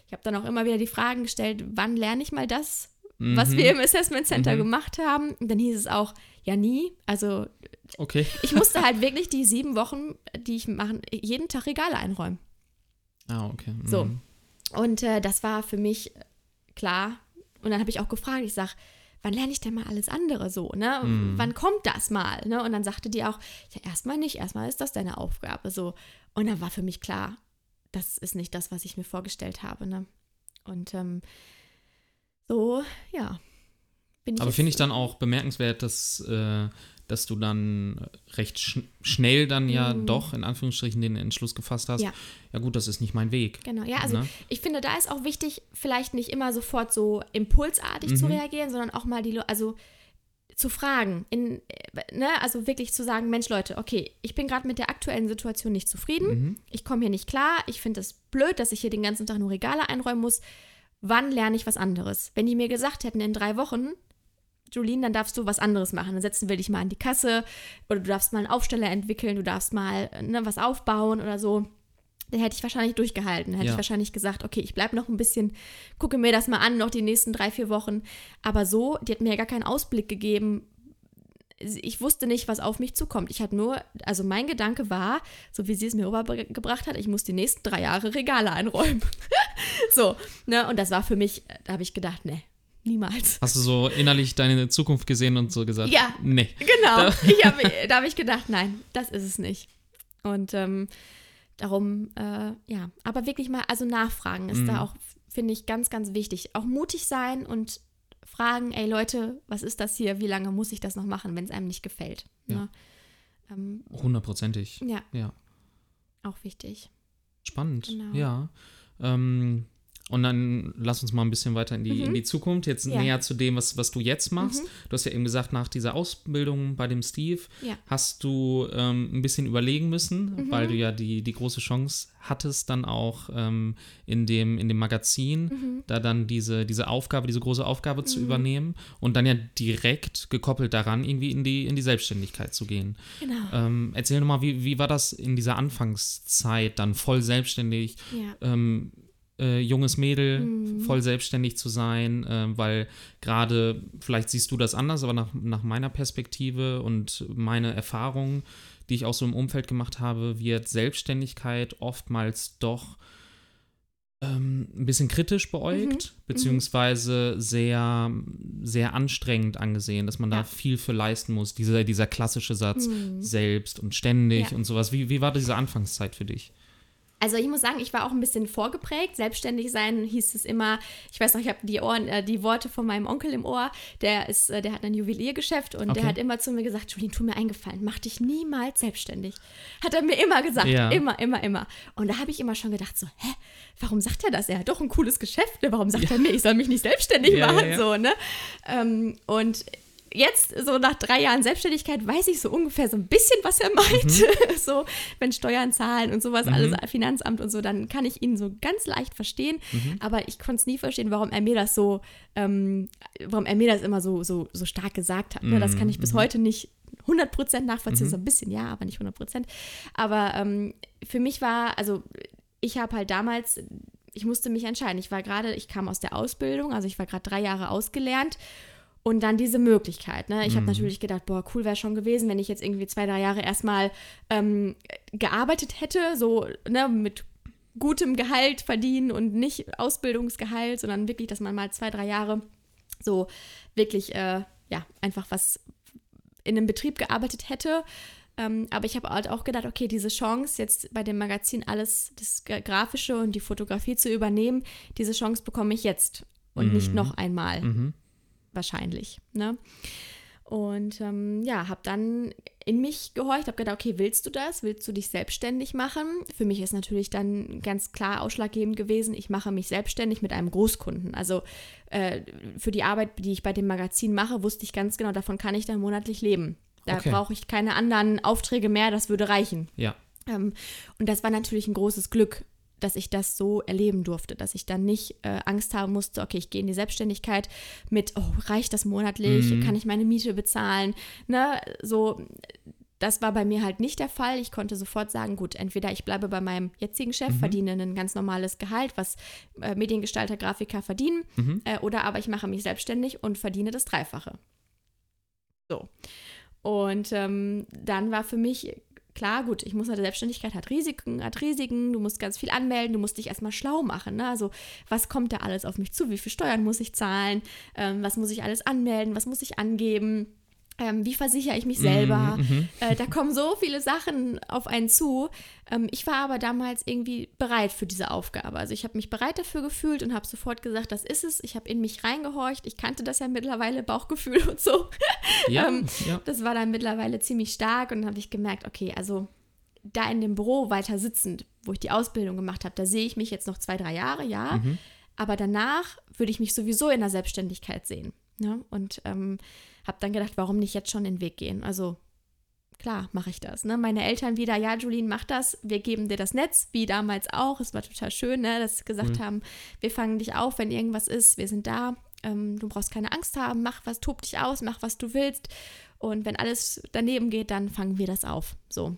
Ich habe dann auch immer wieder die Fragen gestellt, wann lerne ich mal das, was wir im Assessment Center gemacht haben? Und dann hieß es auch, ja nie. Also Okay. ich musste halt wirklich die sieben Wochen, die ich machen, jeden Tag Regale einräumen. Ah, okay. Mhm. So. Und äh, das war für mich klar. Und dann habe ich auch gefragt, ich sage, wann lerne ich denn mal alles andere so, ne? Wann kommt das mal, ne? Und dann sagte die auch, ja, erstmal nicht, erstmal ist das deine Aufgabe, so. Und dann war für mich klar, das ist nicht das, was ich mir vorgestellt habe, ne? Und ähm, so, ja. Bin ich Aber finde ich dann auch bemerkenswert, dass, äh, dass du dann recht schn schnell dann ja doch in Anführungsstrichen den Entschluss gefasst hast. Ja. ja gut, das ist nicht mein Weg. Genau, ja, also Ne? ich finde, da ist auch wichtig, vielleicht nicht immer sofort so impulsartig zu Mhm. reagieren, sondern auch mal die, also zu fragen, in, äh, ne, also wirklich zu sagen, Mensch Leute, okay, ich bin gerade mit der aktuellen Situation nicht zufrieden, Mhm. ich komme hier nicht klar, ich finde es blöd, dass ich hier den ganzen Tag nur Regale einräumen muss. Wann lerne ich was anderes? Wenn die mir gesagt hätten, in drei Wochen, Julien, dann darfst du was anderes machen. Dann setzen wir dich mal an die Kasse oder du darfst mal einen Aufsteller entwickeln, du darfst mal äh, ne, was aufbauen oder so. Dann hätte ich wahrscheinlich durchgehalten. Dann hätte Ja. ich wahrscheinlich gesagt, okay, ich bleibe noch ein bisschen, gucke mir das mal an, noch die nächsten drei, vier Wochen. Aber so, die hat mir ja gar keinen Ausblick gegeben. Ich wusste nicht, was auf mich zukommt. Ich hatte nur, also mein Gedanke war, so wie sie es mir rübergebracht hat, ich muss die nächsten drei Jahre Regale einräumen. so, ne, und das war für mich, da habe ich gedacht, ne, niemals. Hast du so innerlich deine Zukunft gesehen und so gesagt, Ja. nee. Genau. Ich hab, da habe ich gedacht, nein, das ist es nicht. Und ähm, darum, äh, ja, aber wirklich mal, also nachfragen ist Mhm. da auch, finde ich, ganz, ganz wichtig. Auch mutig sein und fragen, ey Leute, was ist das hier? Wie lange muss ich das noch machen, wenn es einem nicht gefällt? Ja. Ne? Ähm, Hundertprozentig. ja, Ja. auch wichtig. Spannend. Genau. Ja. Ähm, und dann lass uns mal ein bisschen weiter in die, in die Zukunft, jetzt Mhm. Ja. näher zu dem, was, was du jetzt machst. Mhm. Du hast ja eben gesagt, nach dieser Ausbildung bei dem Steve Ja. hast du ähm, ein bisschen überlegen müssen, Mhm. weil du ja die, die große Chance hattest, dann auch ähm, in, dem, in dem Magazin Mhm. da dann diese, diese Aufgabe, diese große Aufgabe zu übernehmen und dann ja direkt gekoppelt daran, irgendwie in die, in die Selbstständigkeit zu gehen. Genau. Ähm, erzähl doch mal, wie, wie war das in dieser Anfangszeit, dann voll selbstständig, Ja. Äh, junges Mädel, Mhm. voll selbstständig zu sein, äh, weil gerade, vielleicht siehst du das anders, aber nach, nach meiner Perspektive und meine Erfahrung, die ich auch so im Umfeld gemacht habe, wird Selbstständigkeit oftmals doch ähm, ein bisschen kritisch beäugt, Mhm. beziehungsweise sehr, sehr anstrengend angesehen, dass man da Ja. viel für leisten muss. Dieser, dieser klassische Satz, Mhm. selbst und ständig Ja. und sowas. Wie, wie war diese Anfangszeit für dich? Also ich muss sagen, ich war auch ein bisschen vorgeprägt. Selbstständig sein hieß es immer. Ich weiß noch, ich habe die Ohren, äh, die Worte von meinem Onkel im Ohr. Der ist, äh, der hat ein Juweliergeschäft und Okay. der hat immer zu mir gesagt: Julien, tu mir eingefallen, mach dich niemals selbstständig. Hat er mir immer gesagt, Ja. immer, immer, immer. Und da habe ich immer schon gedacht so, hä, warum sagt er das? Er hat doch ein cooles Geschäft. ne? Warum sagt er mir, ich soll mich nicht selbstständig Ja, ja, machen ja. so ne? Ähm, und jetzt, so nach drei Jahren Selbstständigkeit, weiß ich so ungefähr so ein bisschen, was er meint. Mhm. so, wenn Steuern zahlen und sowas, alles, Finanzamt und so, dann kann ich ihn so ganz leicht verstehen. Mhm. Aber ich konnte es nie verstehen, warum er mir das so, ähm, warum er mir das immer so, so, so stark gesagt hat. Ne? Das kann ich Mhm. bis heute nicht 100% nachvollziehen, so ein bisschen ja, aber nicht 100%. Aber ähm, für mich war, also ich habe halt damals, ich musste mich entscheiden. Ich war gerade, ich kam aus der Ausbildung, also ich war gerade drei Jahre ausgelernt und dann diese Möglichkeit. Ne? Ich habe natürlich gedacht, boah, cool wäre schon gewesen, wenn ich jetzt irgendwie zwei, drei Jahre erstmal ähm, gearbeitet hätte, so ne, mit gutem Gehalt verdienen und nicht Ausbildungsgehalt, sondern wirklich, dass man mal zwei, drei Jahre so wirklich, äh, ja, einfach was in einem Betrieb gearbeitet hätte. Ähm, aber ich habe halt auch gedacht, okay, diese Chance, jetzt bei dem Magazin alles, das Gra- Grafische und die Fotografie zu übernehmen, diese Chance bekomme ich jetzt und nicht noch einmal Mhm. Wahrscheinlich. Ne? Und ähm, ja, habe dann in mich gehorcht, habe gedacht, okay, willst du das? Willst du dich selbstständig machen? Für mich ist natürlich dann ganz klar ausschlaggebend gewesen, ich mache mich selbstständig mit einem Großkunden. Also äh, für die Arbeit, die ich bei dem Magazin mache, wusste ich ganz genau, davon kann ich dann monatlich leben. Da Okay. brauche ich keine anderen Aufträge mehr, das würde reichen. Ja. Ähm, und das war natürlich ein großes Glück, dass ich das so erleben durfte, dass ich dann nicht äh, Angst haben musste, okay, ich gehe in die Selbstständigkeit mit, oh, reicht das monatlich, Mhm. kann ich meine Miete bezahlen, ne, so, das war bei mir halt nicht der Fall. Ich konnte sofort sagen, gut, entweder ich bleibe bei meinem jetzigen Chef, verdiene ein ganz normales Gehalt, was äh, Mediengestalter, Grafiker verdienen, äh, oder aber ich mache mich selbstständig und verdiene das Dreifache. So. Und ähm, dann war für mich klar, gut, ich muss eine Selbstständigkeit hat Risiken, hat Risiken, du musst ganz viel anmelden, du musst dich erstmal schlau machen. Ne? Also, was kommt da alles auf mich zu? Wie viel Steuern muss ich zahlen? Ähm, was muss ich alles anmelden? Was muss ich angeben? Ähm, wie versichere ich mich selber? Mhm. Äh, da kommen so viele Sachen auf einen zu. Ähm, ich war aber damals irgendwie bereit für diese Aufgabe. Also ich habe mich bereit dafür gefühlt und habe sofort gesagt, das ist es. Ich habe in mich reingehorcht. Ich kannte das ja mittlerweile, Bauchgefühl und so. Ja, Ähm, ja. Das war dann mittlerweile ziemlich stark und dann habe ich gemerkt, okay, also da in dem Büro weiter sitzend, wo ich die Ausbildung gemacht habe, da sehe ich mich jetzt noch zwei, drei Jahre, ja. Mhm. Aber danach würde ich mich sowieso in der Selbstständigkeit sehen. Ne? Und ähm, habe dann gedacht, warum nicht jetzt schon den Weg gehen? Also klar, mache ich das. Ne? Meine Eltern wieder, ja, Julien, mach das. Wir geben dir das Netz, wie damals auch. Es war total schön, ne? dass sie gesagt haben, wir fangen dich auf, wenn irgendwas ist. Wir sind da. Ähm, du brauchst keine Angst haben. Mach was, tob dich aus, mach was du willst. Und wenn alles daneben geht, dann fangen wir das auf. So.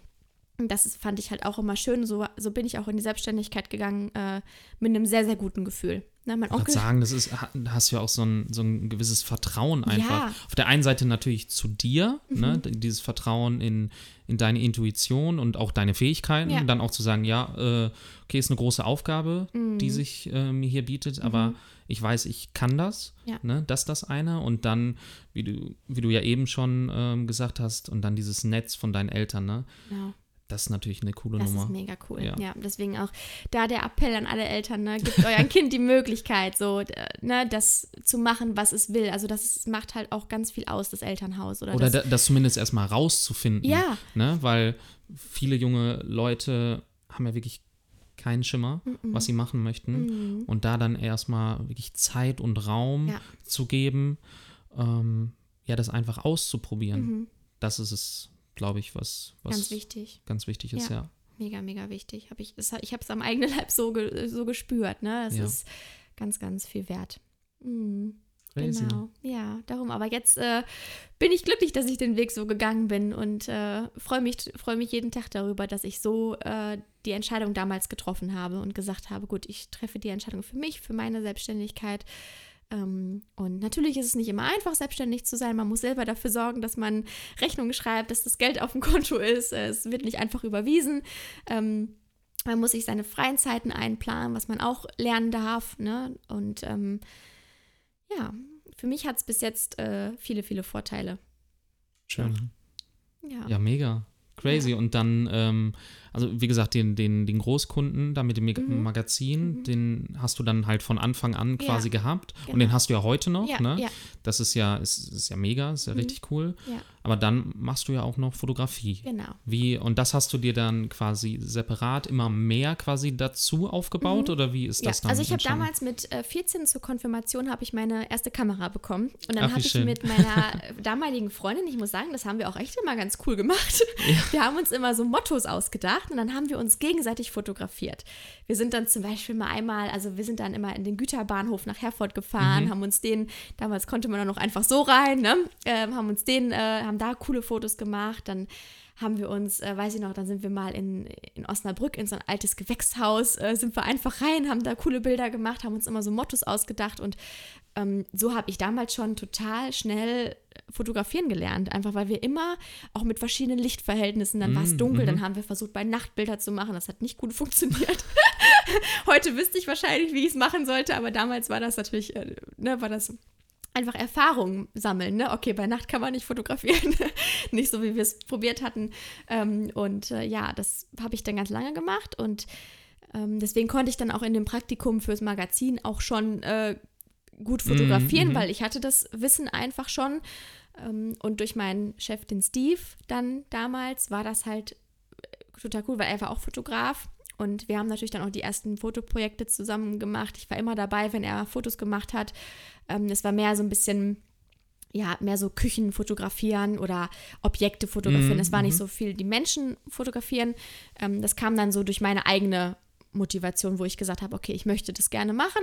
Und das ist, fand ich halt auch immer schön. So, so bin ich auch in die Selbstständigkeit gegangen äh, mit einem sehr, sehr guten Gefühl. Ne, mein Ich Onkel sagen, das ist, hast ja auch so ein, so ein gewisses Vertrauen einfach. Ja. Mhm. Auf der einen Seite natürlich zu dir, ne, d- dieses Vertrauen in, in deine Intuition und auch deine Fähigkeiten. Ja. Dann auch zu sagen, ja, äh, okay, ist eine große Aufgabe, Mhm. die sich äh, mir hier bietet, aber ich weiß, ich kann das. Ja. Ne, das ist das eine. Und dann, wie du, wie du ja eben schon ähm, gesagt hast, und dann dieses Netz von deinen Eltern, ne? Genau. Das ist natürlich eine coole Das Nummer. ist mega cool. Ja. Ja. deswegen auch da der Appell an alle Eltern, ne, gebt eurem Kind die Möglichkeit, so, ne, das zu machen, was es will. Also das macht halt auch ganz viel aus, das Elternhaus. Oder, Oder das, da, das zumindest erstmal rauszufinden. Ja. Ne? Weil viele junge Leute haben ja wirklich keinen Schimmer, was sie machen möchten. Und da dann erstmal wirklich Zeit und Raum Ja. zu geben, ähm, ja, das einfach auszuprobieren. Mhm. Das ist es, glaube ich, was, was ganz wichtig. ganz wichtig ist, Ja. ja. Mega, mega wichtig. Hab ich ich habe es am eigenen Leib so, ge, so gespürt. Ne? Es Ja. ist ganz, ganz viel wert. Mhm. Crazy. Genau, ja, darum. Aber jetzt äh, bin ich glücklich, dass ich den Weg so gegangen bin und äh, freue mich, freu mich jeden Tag darüber, dass ich so äh, die Entscheidung damals getroffen habe und gesagt habe, gut, ich treffe die Entscheidung für mich, für meine Selbstständigkeit. Ähm, und natürlich ist es nicht immer einfach, selbstständig zu sein. Man muss selber dafür sorgen, dass man Rechnungen schreibt, dass das Geld auf dem Konto ist. Es wird nicht einfach überwiesen. Ähm, man muss sich seine freien Zeiten einplanen, was man auch lernen darf. Ne? Und ähm, ja, für mich hat es bis jetzt äh, viele, viele Vorteile. Schön. Ja. Ja, mega. Crazy. Und dann ähm, also wie gesagt, den, den, den Großkunden da mit dem Mag- Mhm. Magazin, Mhm. den hast du dann halt von Anfang an Ja, quasi gehabt. genau. Und den hast du ja heute noch, Ja, ne? ja. Das ist ja, ist, ist ja mega, ist ja Mhm. richtig cool. Ja. Aber dann machst du ja auch noch Fotografie. Genau. Wie, und das hast du dir dann quasi separat immer mehr quasi dazu aufgebaut oder wie ist Mhm. Ja, das dann? also ich habe damals mit äh, 14 zur Konfirmation habe ich meine erste Kamera bekommen und dann habe ich schön. mit meiner damaligen Freundin, ich muss sagen, das haben wir auch echt immer ganz cool gemacht. Wir haben uns immer so Mottos ausgedacht und dann haben wir uns gegenseitig fotografiert. Wir sind dann zum Beispiel mal einmal, also wir sind dann immer in den Güterbahnhof nach Herford gefahren, haben uns den, damals konnte man da noch einfach so rein, ne? ähm, haben uns den, äh, haben da coole Fotos gemacht, dann haben wir uns, äh, weiß ich noch, dann sind wir mal in, in Osnabrück in so ein altes Gewächshaus, äh, sind wir einfach rein, haben da coole Bilder gemacht, haben uns immer so Mottos ausgedacht und ähm, so habe ich damals schon total schnell fotografieren gelernt, einfach weil wir immer auch mit verschiedenen Lichtverhältnissen, dann war es Mm, dunkel, mhm. dann haben wir versucht, bei Nachtbilder zu machen, das hat nicht gut funktioniert. Heute wüsste ich wahrscheinlich, wie ich es machen sollte, aber damals war das natürlich, äh, ne, war das einfach Erfahrung sammeln. Ne? Okay, bei Nacht kann man nicht fotografieren. nicht so, wie wir es probiert hatten. Ähm, und äh, ja, das habe ich dann ganz lange gemacht. Und ähm, deswegen konnte ich dann auch in dem Praktikum fürs Magazin auch schon äh, gut fotografieren, mhm. weil ich hatte das Wissen einfach schon. Ähm, und durch meinen Chef, den Steve, dann damals, war das halt äh, total cool, weil er war auch Fotograf. Und wir haben natürlich dann auch die ersten Fotoprojekte zusammen gemacht. Ich war immer dabei, wenn er Fotos gemacht hat. Ähm, es war mehr so ein bisschen, ja, mehr so Küchen fotografieren oder Objekte fotografieren. Mhm, es war nicht mhm. so viel die Menschen fotografieren. Ähm, das kam dann so durch meine eigene Motivation, wo ich gesagt habe, okay, ich möchte das gerne machen.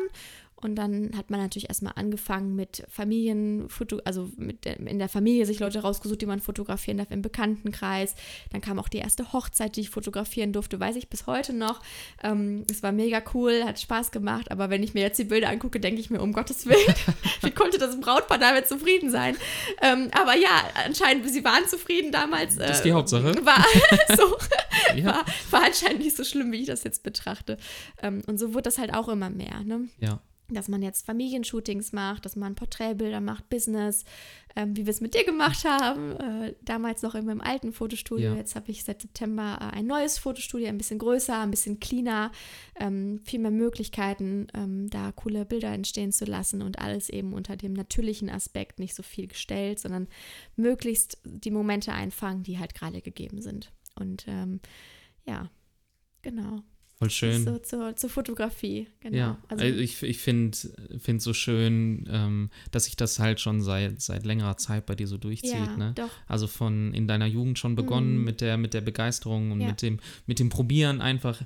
Und dann hat man natürlich erstmal angefangen mit Familienfoto, also mit in der Familie sich Leute rausgesucht, die man fotografieren darf im Bekanntenkreis. Dann kam auch die erste Hochzeit, die ich fotografieren durfte, weiß ich bis heute noch. Ähm, es war mega cool, hat Spaß gemacht, aber wenn ich mir jetzt die Bilder angucke, denke ich mir, um Gottes Willen, wie konnte das Brautpaar damit zufrieden sein? Ähm, aber ja, anscheinend, sie waren zufrieden damals. Das ist äh, die Hauptsache. War so Ja, war, war anscheinend nicht so schlimm, wie ich das jetzt betrachte. Ähm, und so wurde das halt auch immer mehr, ne? ja. Dass man jetzt Familienshootings macht, dass man Porträtbilder macht, Business, ähm, wie wir es mit dir gemacht haben. Äh, damals noch in meinem alten Fotostudio. Ja. Jetzt habe ich seit September äh, ein neues Fotostudio, ein bisschen größer, ein bisschen cleaner, ähm, viel mehr Möglichkeiten, ähm, da coole Bilder entstehen zu lassen und alles eben unter dem natürlichen Aspekt, nicht so viel gestellt, sondern möglichst die Momente einfangen, die halt gerade gegeben sind. Und ähm, ja, genau. Voll schön. So zur, zur Fotografie, genau. Ja, also, also ich, ich finde es so schön, ähm, dass sich das halt schon seit, seit längerer Zeit bei dir so durchzieht. ja, ne? doch. Also von in deiner Jugend schon begonnen Mhm. mit, der, mit der Begeisterung und Ja. mit, dem, mit dem Probieren einfach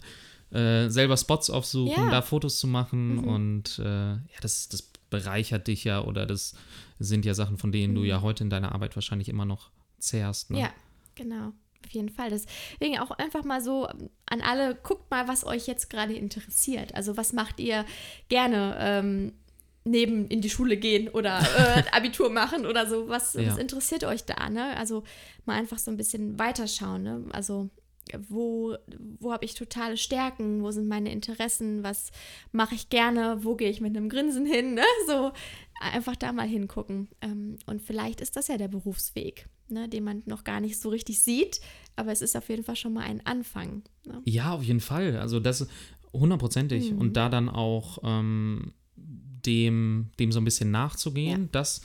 äh, selber Spots aufsuchen, Ja. da Fotos zu machen Mhm. und äh, ja, das, das bereichert dich ja oder das sind ja Sachen, von denen du Mhm. ja heute in deiner Arbeit wahrscheinlich immer noch zehrst. Ne? Ja, genau. Auf jeden Fall. Deswegen auch einfach mal so an alle, guckt mal, was euch jetzt gerade interessiert. Also was macht ihr gerne ähm, neben in die Schule gehen oder äh, Abitur machen oder so? Was, Ja. was interessiert euch da? Ne? Also mal einfach so ein bisschen weiterschauen. Ne? Also wo, wo habe ich totale Stärken? Wo sind meine Interessen? Was mache ich gerne? Wo gehe ich mit einem Grinsen hin? Ne? So einfach da mal hingucken. Ähm, und vielleicht ist das ja der Berufsweg, ne, den man noch gar nicht so richtig sieht, aber es ist auf jeden Fall schon mal ein Anfang. Ne? Ja, auf jeden Fall. Also das hundertprozentig. Mhm. Und da dann auch ähm, dem, dem so ein bisschen nachzugehen, Ja. das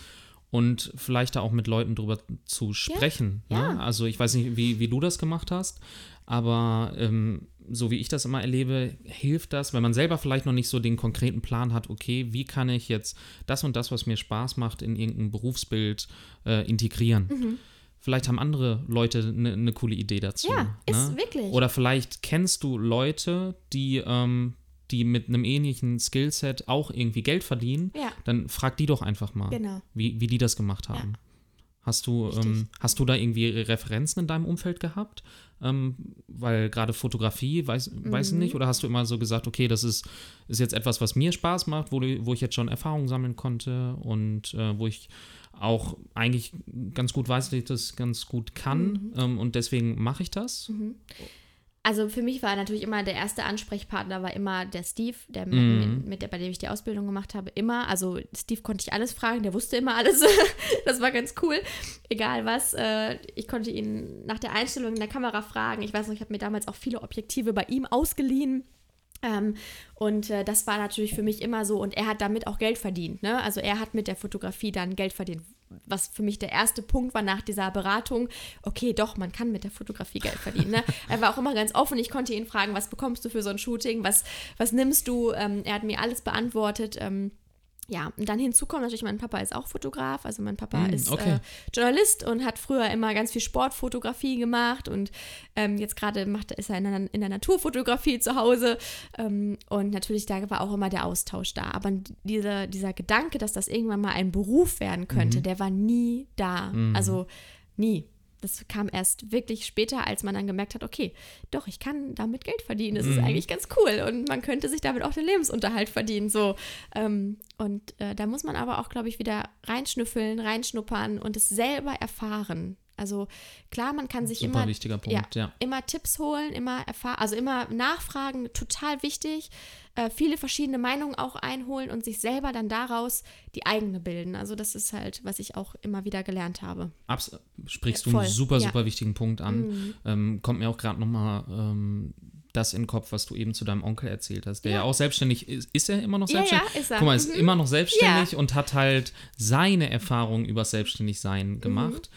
und vielleicht da auch mit Leuten drüber zu sprechen. ja. Ne? Also ich weiß nicht, wie, wie du das gemacht hast, aber ähm, so wie ich das immer erlebe, hilft das, wenn man selber vielleicht noch nicht so den konkreten Plan hat, okay, wie kann ich jetzt das und das, was mir Spaß macht, in irgendein Berufsbild äh, integrieren. Mhm. Vielleicht haben andere Leute eine ne coole Idee dazu. Ja, ist ne? wirklich. Oder vielleicht kennst du Leute, die, ähm, die mit einem ähnlichen Skillset auch irgendwie Geld verdienen. ja, Dann frag die doch einfach mal, genau. wie, wie die das gemacht haben. Hast du, ähm, hast du da irgendwie Referenzen in deinem Umfeld gehabt? Ähm, weil gerade Fotografie, weiß, weiß ich Mhm. nicht, oder hast du immer so gesagt, okay, das ist, ist jetzt etwas, was mir Spaß macht, wo, du- wo ich jetzt schon Erfahrungen sammeln konnte und äh, wo ich auch eigentlich ganz gut weiß, dass ich das ganz gut kann Mhm. ähm, und deswegen mache ich das? Mhm. Also für mich war natürlich immer der erste Ansprechpartner war immer der Steve, der Mhm. mit, mit der, bei dem ich die Ausbildung gemacht habe, immer. Also Steve konnte ich alles fragen, der wusste immer alles. das war ganz cool. Egal was. Äh, ich konnte ihn nach der Einstellung in der Kamera fragen. Ich weiß noch, ich habe mir damals auch viele Objektive bei ihm ausgeliehen. Ähm, und äh, das war natürlich für mich immer so. Und er hat damit auch Geld verdient. Ne? Also er hat mit der Fotografie dann Geld verdient. Was für mich der erste Punkt war nach dieser Beratung. Okay, doch, man kann mit der Fotografie Geld verdienen. Ne? er war auch immer ganz offen. Ich konnte ihn fragen, was bekommst du für so ein Shooting? Was, was nimmst du? Ähm, er hat mir alles beantwortet. Ähm, ja, und dann hinzu kommt natürlich, mein Papa ist auch Fotograf. Also mein Papa Mm, ist okay. äh, Journalist und hat früher immer ganz viel Sportfotografie gemacht und ähm, jetzt gerade macht ist er in der, in der Naturfotografie zu Hause ähm, und natürlich da war auch immer der Austausch da. Aber dieser, dieser Gedanke, dass das irgendwann mal ein Beruf werden könnte, der war nie da. Also nie. Das kam erst wirklich später, als man dann gemerkt hat, okay, doch, ich kann damit Geld verdienen. Das ist eigentlich ganz cool und man könnte sich damit auch den Lebensunterhalt verdienen. So. Ähm, und äh, da muss man aber auch, glaube ich, wieder reinschnüffeln, reinschnuppern und es selber erfahren. Also klar, man kann sich Super immer, Punkt, ja. immer Tipps holen, immer erfahren, also immer nachfragen, total wichtig. Äh, viele verschiedene Meinungen auch einholen und sich selber dann daraus die eigene bilden. Also das ist halt, was ich auch immer wieder gelernt habe. Abs sprichst Ja, du voll. einen super, Ja. Mhm. super wichtigen Punkt an. Ähm, kommt mir auch gerade nochmal ähm, das in den Kopf, was du eben zu deinem Onkel erzählt hast, der ja, Ja. auch selbstständig ist. Ist er immer noch Ja, selbstständig? ja, ist er. Guck mal, ist Mhm. immer noch selbstständig und hat halt seine Erfahrungen über Selbstständigsein gemacht.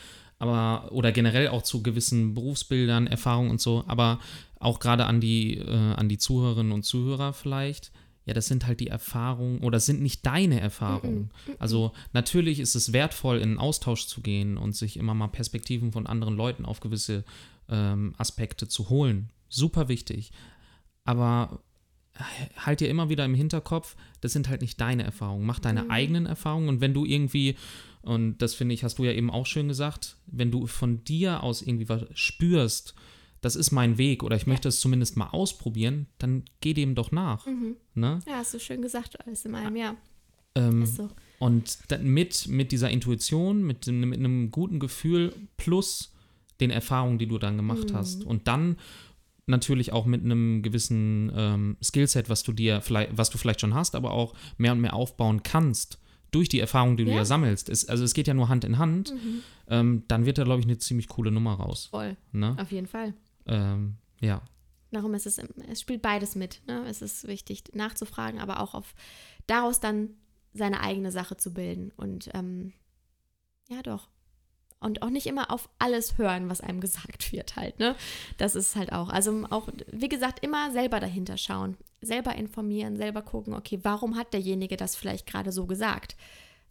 Aber, oder generell auch zu gewissen Berufsbildern, Erfahrungen und so, aber auch gerade an die, äh, an die Zuhörerinnen und Zuhörer vielleicht. Ja, das sind halt die Erfahrungen oder das sind nicht deine Erfahrungen. Also natürlich ist es wertvoll, in einen Austausch zu gehen und sich immer mal Perspektiven von anderen Leuten auf gewisse ähm, Aspekte zu holen. Super wichtig. Aber halt dir immer wieder im Hinterkopf, das sind halt nicht deine Erfahrungen. Mach deine eigenen Erfahrungen und wenn du irgendwie, und das finde ich, hast du ja eben auch schön gesagt, wenn du von dir aus irgendwie was spürst, das ist mein Weg oder ich möchte es zumindest mal ausprobieren, dann geh dem doch nach. Ne? Ja, hast du schön gesagt, alles in einem Jahr. Ähm, so. und dann mit, mit dieser Intuition, mit, mit einem guten Gefühl plus den Erfahrungen, die du dann gemacht Mhm. hast. Und dann natürlich auch mit einem gewissen ähm, Skillset, was du dir vielleicht, was du vielleicht schon hast, aber auch mehr und mehr aufbauen kannst durch die Erfahrungen, die du Ja. Mhm. ja sammelst. Es, also es geht ja nur Hand in Hand. Ähm, dann wird da, glaube ich, eine ziemlich coole Nummer raus. Voll, Ne? auf jeden Fall. Ähm, ja. Darum ist es, es spielt beides mit. Ne? Es ist wichtig nachzufragen, aber auch auf daraus dann seine eigene Sache zu bilden. Und ähm, ja, doch. Und auch nicht immer auf alles hören, was einem gesagt wird, halt, ne? Das ist halt auch. Also auch, wie gesagt, immer selber dahinter schauen, selber informieren, selber gucken, okay, warum hat derjenige das vielleicht gerade so gesagt?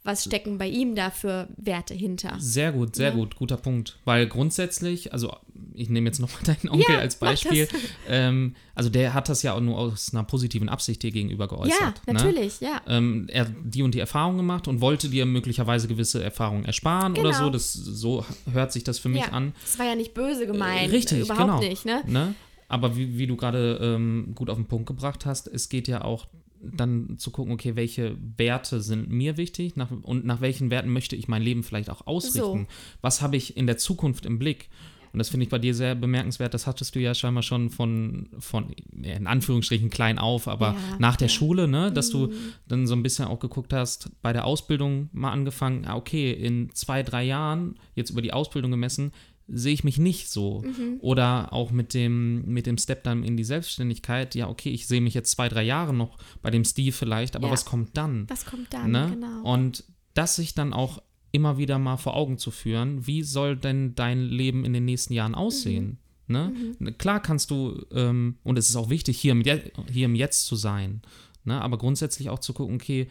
Was stecken bei ihm da für Werte hinter? Sehr gut, sehr Ja. gut, guter Punkt. Weil grundsätzlich, also ich nehme jetzt nochmal deinen Onkel Ja, als Beispiel. Ähm, also der hat das ja auch nur aus einer positiven Absicht dir gegenüber geäußert. Ja, Ne? natürlich, ja. Ähm, er hat die und die Erfahrung gemacht und wollte dir möglicherweise gewisse Erfahrungen ersparen oder Genau. so. Das, so hört sich das für mich ja. an. Das war ja nicht böse gemeint. Äh, richtig, Überhaupt genau. nicht, ne? Ne? Aber wie, wie du gerade ähm, gut auf den Punkt gebracht hast, es geht ja auch dann zu gucken, okay, welche Werte sind mir wichtig nach, und nach welchen Werten möchte ich mein Leben vielleicht auch ausrichten. Was habe ich in der Zukunft im Blick? Und das finde ich bei dir sehr bemerkenswert. Das hattest du ja scheinbar schon von, von in Anführungsstrichen klein auf, aber Ja, nach der. Schule, ne, dass du Mhm. dann so ein bisschen auch geguckt hast, bei der Ausbildung mal angefangen, ah, okay, in zwei, drei Jahren, jetzt über die Ausbildung gemessen, sehe ich mich nicht so. Mhm. Oder auch mit dem, mit dem Step dann in die Selbstständigkeit, ja, okay, ich sehe mich jetzt zwei, drei Jahre noch bei dem Stil vielleicht, aber Ja. was kommt dann? Was kommt dann? ne? Genau. Und das sich dann auch immer wieder mal vor Augen zu führen, wie soll denn dein Leben in den nächsten Jahren aussehen? Ne? Klar kannst du, ähm, und es ist auch wichtig, hier im, Je hier im Jetzt zu sein, ne? aber grundsätzlich auch zu gucken, okay,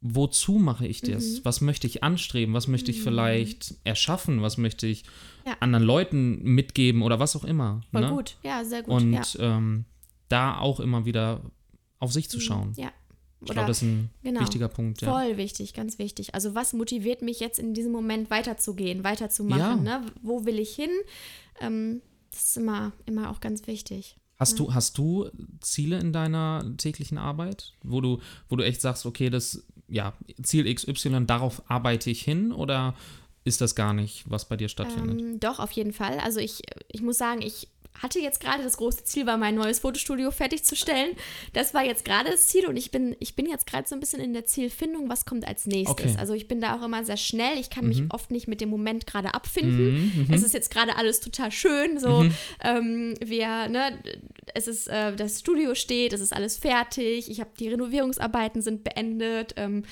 wozu mache ich das? Mhm. Was möchte ich anstreben? Was möchte ich vielleicht erschaffen? Was möchte ich Ja. anderen Leuten mitgeben oder was auch immer? Voll ne? gut. Ja, sehr gut. Und ja. ähm, da auch immer wieder auf sich zu schauen. Ja. Ich glaube, das ist ein genau. wichtiger Punkt. Ja. Voll wichtig, ganz wichtig. Also was motiviert mich jetzt in diesem Moment weiterzugehen, weiterzumachen? Ja. Ne? Wo will ich hin? Ähm, das ist immer, immer auch ganz wichtig. Hast du, hast du Ziele in deiner täglichen Arbeit, wo du, wo du echt sagst, okay, das, ja, Ziel XY, darauf arbeite ich hin oder ist das gar nicht, was bei dir stattfindet? Ähm, doch, auf jeden Fall. Also ich, ich muss sagen, ich hatte jetzt gerade das große Ziel, war mein neues Fotostudio fertigzustellen. Das war jetzt gerade das Ziel und ich bin, ich bin jetzt gerade so ein bisschen in der Zielfindung, was kommt als nächstes. Okay. Also ich bin da auch immer sehr schnell. Ich kann mich oft nicht mit dem Moment gerade abfinden. Mhm, Es ist jetzt gerade alles total schön. So, ähm, wir, ne, es ist, äh, das Studio steht, es ist alles fertig. Ich habe die Renovierungsarbeiten sind beendet. Ähm,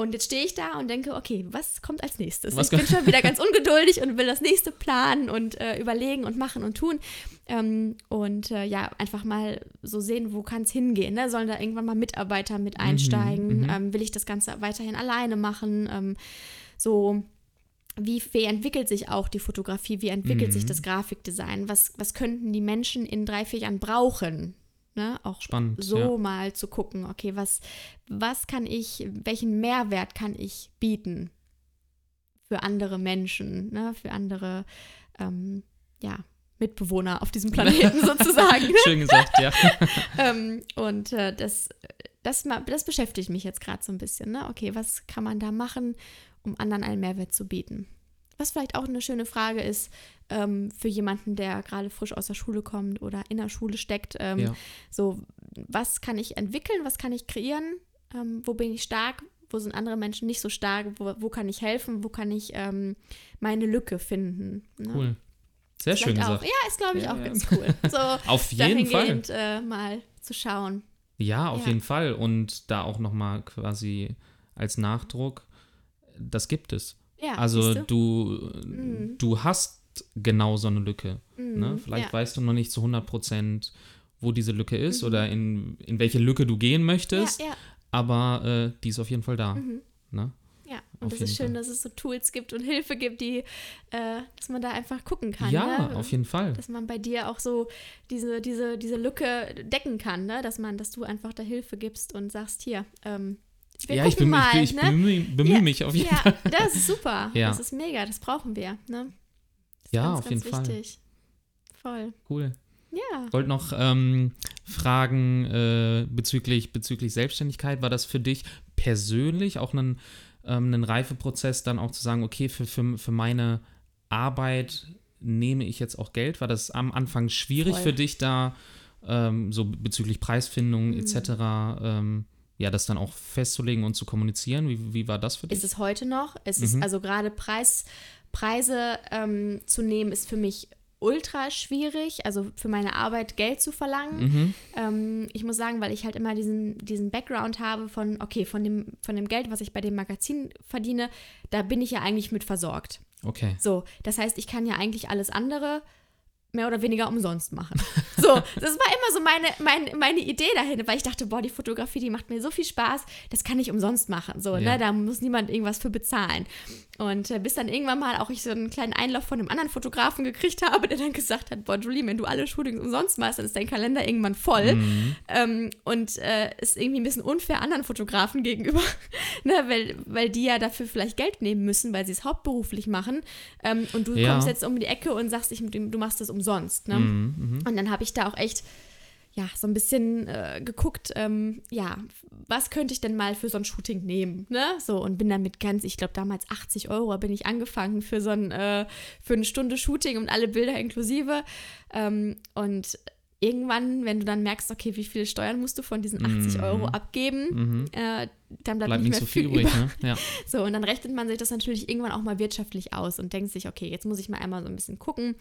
und jetzt stehe ich da und denke, okay, was kommt als nächstes? Was ich bin schon wieder ganz ungeduldig und will das nächste planen und äh, überlegen und machen und tun. Ähm, und äh, ja, einfach mal so sehen, wo kann es hingehen. Ne? Sollen da irgendwann mal Mitarbeiter mit einsteigen? Ähm, will ich das Ganze weiterhin alleine machen? Ähm, so, wie, wie entwickelt sich auch die Fotografie? Wie entwickelt sich das Grafikdesign? Was, was könnten die Menschen in drei, vier Jahren brauchen? Ne? Auch Spannend, so ja. mal zu gucken, okay, was, was kann ich, welchen Mehrwert kann ich bieten für andere Menschen, ne? für andere, ähm, ja, Mitbewohner auf diesem Planeten sozusagen. Schön gesagt, ja. ähm, und äh, das, das, das beschäftigt mich jetzt gerade so ein bisschen. Ne? Okay, was kann man da machen, um anderen einen Mehrwert zu bieten? Was vielleicht auch eine schöne Frage ist ähm, für jemanden, der gerade frisch aus der Schule kommt oder in der Schule steckt. Ähm, Ja. So, was kann ich entwickeln? Was kann ich kreieren? Ähm, wo bin ich stark? Wo sind andere Menschen nicht so stark? Wo, wo kann ich helfen? Wo kann ich ähm, meine Lücke finden? Ne? Cool. Sehr schön Vielleicht auch. gesagt. Ja, ist, glaube ich, Ja, auch ja. ganz cool. So Auf jeden Fall. äh, mal zu schauen. Ja, auf Ja. jeden Fall. Und da auch nochmal quasi als Nachdruck, das gibt es. Ja, also siehst du, Mhm. du hast genau so eine Lücke. Ne? Mhm, Vielleicht ja. weißt du noch nicht zu 100 Prozent, wo diese Lücke ist oder in, in welche Lücke du gehen möchtest, Mhm. Ja, ja, aber äh, die ist auf jeden Fall da. Mhm. Ne? ja. Und es ist schön, Fall. dass es so Tools gibt und Hilfe gibt, die, äh, dass man da einfach gucken kann. Ja, ne? auf jeden Fall. Dass man bei dir auch so diese, diese, diese Lücke decken kann, ne? Dass man, dass du einfach da Hilfe gibst und sagst, hier, ähm, wir ja, ich, bemühe, mal, ich, ich ne? bemühe, bemühe Ja, mich auf jeden Fall. Ja, das ist super. Ja. Das ist mega, das brauchen wir, ne? Das Ja, ganz, auf ganz jeden Fall. wichtig. Voll. Cool. Ja. Ich wollte noch ähm, fragen äh, bezüglich, bezüglich Selbstständigkeit. War das für dich persönlich auch ein, ähm, ein Reifeprozess, dann auch zu sagen, okay, für, für, für meine Arbeit nehme ich jetzt auch Geld? War das am Anfang schwierig Voll. für dich da, ähm, so bezüglich Preisfindung Mhm. etc., ähm, ja, das dann auch festzulegen und zu kommunizieren? Wie, wie war das für dich? Ist es heute noch? Es Mhm. ist also gerade Preis, Preise ähm, zu nehmen, ist für mich ultra schwierig, also für meine Arbeit Geld zu verlangen. mhm. Ähm, ich muss sagen, weil ich halt immer diesen, diesen Background habe von, okay, von dem, von dem Geld, was ich bei dem Magazin verdiene, da bin ich ja eigentlich mit versorgt. Okay. So, das heißt, ich kann ja eigentlich alles andere mehr oder weniger umsonst machen. So, das war immer so meine, meine, meine Idee dahin, weil ich dachte, boah, die Fotografie, die macht mir so viel Spaß, das kann ich umsonst machen. So, Ja. ne, da muss niemand irgendwas für bezahlen. Und äh, bis dann irgendwann mal auch ich so einen kleinen Einlauf von einem anderen Fotografen gekriegt habe, der dann gesagt hat, boah, Julie, wenn du alle Shootings umsonst machst, dann ist dein Kalender irgendwann voll. Mhm. Ähm, und äh, ist irgendwie ein bisschen unfair anderen Fotografen gegenüber, ne, weil, weil die ja dafür vielleicht Geld nehmen müssen, weil sie es hauptberuflich machen. Ähm, und du Ja. kommst jetzt um die Ecke und sagst, ich, du machst es umsonst. Ne? Mhm. Mhm. Und dann habe ich da auch echt, ja, so ein bisschen äh, geguckt, ähm, ja, was könnte ich denn mal für so ein Shooting nehmen, ne? So, und bin dann mit ganz, ich glaube damals 80 Euro bin ich angefangen für so ein, äh, für eine Stunde Shooting und alle Bilder inklusive. Ähm, und irgendwann, wenn du dann merkst, okay, wie viele Steuern musst du von diesen 80 Mhm. Euro abgeben, Mhm. äh, dann bleibt, Bleibt nicht mehr so viel viel übrig, ne? Ja. So, und dann rechnet man sich das natürlich irgendwann auch mal wirtschaftlich aus und denkt sich, okay, jetzt muss ich mal einmal so ein bisschen gucken,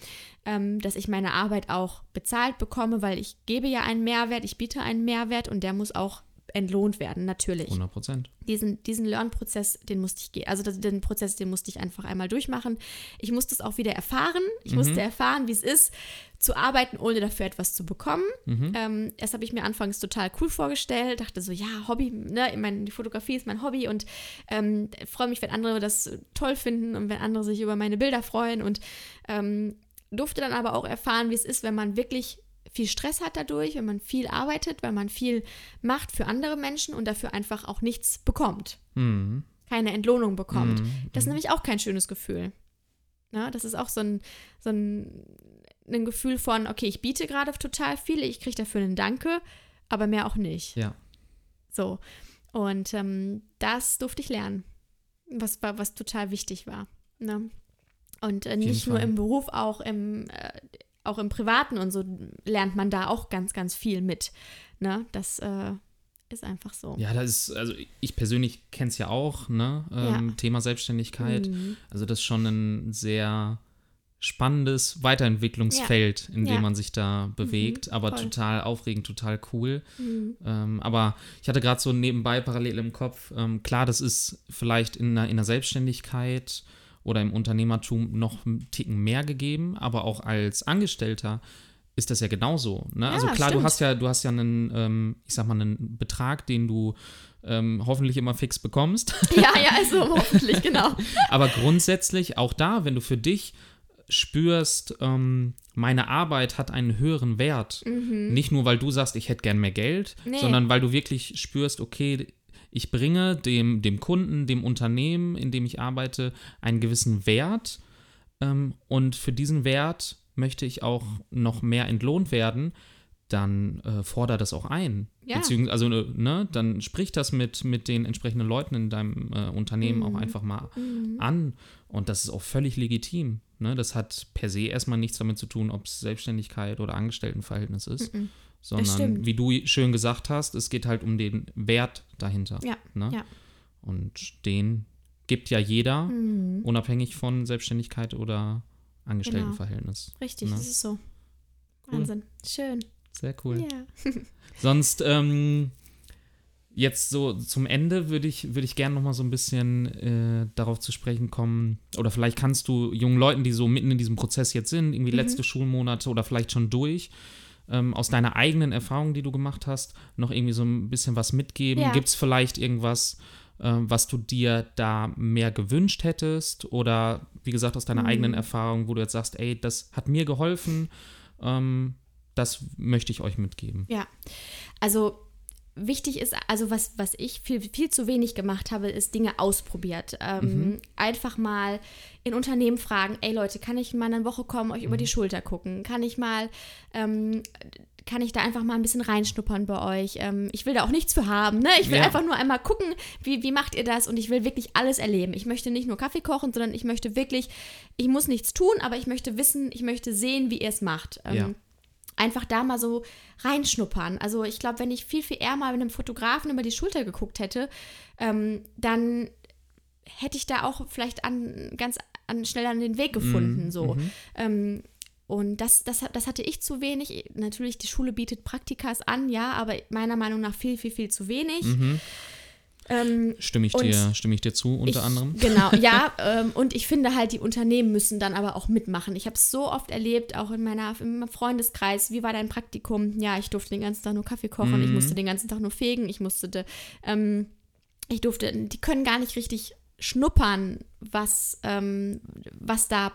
ähm, dass ich meine Arbeit auch bezahlt bekomme, weil ich gebe ja einen Mehrwert, ich biete einen Mehrwert und der muss auch entlohnt werden, natürlich. 100 Prozent. Diesen, diesen Lernprozess, den musste ich gehen. Also den Prozess, den musste ich einfach einmal durchmachen. Ich musste es auch wieder erfahren. Ich musste erfahren, wie es ist, zu arbeiten, ohne dafür etwas zu bekommen. Ähm, das habe ich mir anfangs total cool vorgestellt. Dachte so, ja, Hobby, ne? Ich meine, die Fotografie ist mein Hobby und ähm, freue mich, wenn andere das toll finden und wenn andere sich über meine Bilder freuen. Und ähm, durfte dann aber auch erfahren, wie es ist, wenn man wirklich viel Stress hat dadurch, wenn man viel arbeitet, weil man viel macht für andere Menschen und dafür einfach auch nichts bekommt Mhm. keine Entlohnung bekommt. Mhm. Das ist nämlich auch kein schönes Gefühl. Na, das ist auch so ein, so ein, ein Gefühl von, okay, ich biete gerade total viel, ich kriege dafür einen Danke, aber mehr auch nicht. Ja. So. Und ähm, das durfte ich lernen, was, was total wichtig war. Ne? Und äh, nicht nur Fall. im Beruf, auch im, äh, auch im Privaten und so lernt man da auch ganz, ganz viel mit. Ne? Das äh, ist einfach so. Ja, das ist, also ich persönlich kenne es ja auch, ne? Ähm, Ja. Thema Selbstständigkeit. Mhm. Also das ist schon ein sehr spannendes Weiterentwicklungsfeld, in dem Ja. man sich da bewegt, aber voll. total aufregend, total cool. Mhm. Ähm, aber ich hatte gerade so nebenbei parallel im Kopf, ähm, klar, das ist vielleicht in der, in der Selbstständigkeit oder im Unternehmertum noch einen Ticken mehr gegeben, aber auch als Angestellter ist das ja genauso. Ne? Ja, also klar, du stimmt. hast ja, du hast ja einen, ähm, ich sag mal, einen Betrag, den du ähm, hoffentlich immer fix bekommst. Ja, ja, also hoffentlich, genau. Aber grundsätzlich auch da, wenn du für dich spürst, ähm, meine Arbeit hat einen höheren Wert, nicht nur, weil du sagst, ich hätte gern mehr Geld, Mhm. Nee. sondern weil du wirklich spürst, okay, ich bringe dem, dem Kunden, dem Unternehmen, in dem ich arbeite, einen gewissen Wert ähm, und für diesen Wert möchte ich auch noch mehr entlohnt werden, dann äh, forder das auch ein. Ja. Beziehungsweise, also, äh, ne, dann sprich das mit, mit den entsprechenden Leuten in deinem äh, Unternehmen auch einfach mal an. Und das ist auch völlig legitim. Ne? Das hat per se erstmal nichts damit zu tun, ob es Selbstständigkeit oder Angestelltenverhältnis ist. Sondern, wie du schön gesagt hast, es geht halt um den Wert dahinter. Ja, Ne? ja. Und den gibt ja jeder, Mhm. unabhängig von Selbstständigkeit oder Angestelltenverhältnis. Richtig, Ne? das ist so. Cool. Wahnsinn. Schön. Sehr cool. Ja. Sonst, ähm, jetzt so zum Ende würde ich, würde ich gerne noch mal so ein bisschen äh, darauf zu sprechen kommen. Oder vielleicht kannst du jungen Leuten, die so mitten in diesem Prozess jetzt sind, Mhm. irgendwie letzte Schulmonate oder vielleicht schon durch, ähm, aus deiner eigenen Erfahrung, die du gemacht hast, noch irgendwie so ein bisschen was mitgeben? Ja. Gibt es vielleicht irgendwas, ähm, was du dir da mehr gewünscht hättest? Oder wie gesagt, aus Mhm. deiner eigenen Erfahrung, wo du jetzt sagst, ey, das hat mir geholfen, ähm, das möchte ich euch mitgeben. Ja, also wichtig ist, also was, was ich viel, viel zu wenig gemacht habe, ist Dinge ausprobiert. Ähm, Einfach mal in Unternehmen fragen, ey Leute, kann ich mal eine Woche kommen, euch über die Schulter gucken? Kann ich mal, ähm, kann ich da einfach mal ein bisschen reinschnuppern bei euch? Ähm, ich will da auch nichts für haben, ne? Ich will Ja. einfach nur einmal gucken, wie, wie macht ihr das? Und ich will wirklich alles erleben. Ich möchte nicht nur Kaffee kochen, sondern ich möchte wirklich, ich muss nichts tun, aber ich möchte wissen, ich möchte sehen, wie ihr es macht. Ähm, Ja. Einfach da mal so reinschnuppern. Also ich glaube, wenn ich viel, viel eher mal mit einem Fotografen über die Schulter geguckt hätte, ähm, dann hätte ich da auch vielleicht an, ganz an, schnell an den Weg gefunden. Mhm, so. mhm. Ähm, und das, das, das hatte ich zu wenig. Natürlich, die Schule bietet Praktikas an, ja, aber meiner Meinung nach viel, viel, viel zu wenig. Mhm. Ähm, Stimme ich dir, stimme ich dir zu, unter ich, anderem. Genau, ja. ähm, und ich finde halt, die Unternehmen müssen dann aber auch mitmachen. Ich habe es so oft erlebt, auch in, meiner, in meinem Freundeskreis. Wie war dein Praktikum? Ja, ich durfte den ganzen Tag nur Kaffee kochen, ich Mhm. musste den ganzen Tag nur fegen, ich musste, ähm, ich durfte, die können gar nicht richtig schnuppern, was, ähm, was da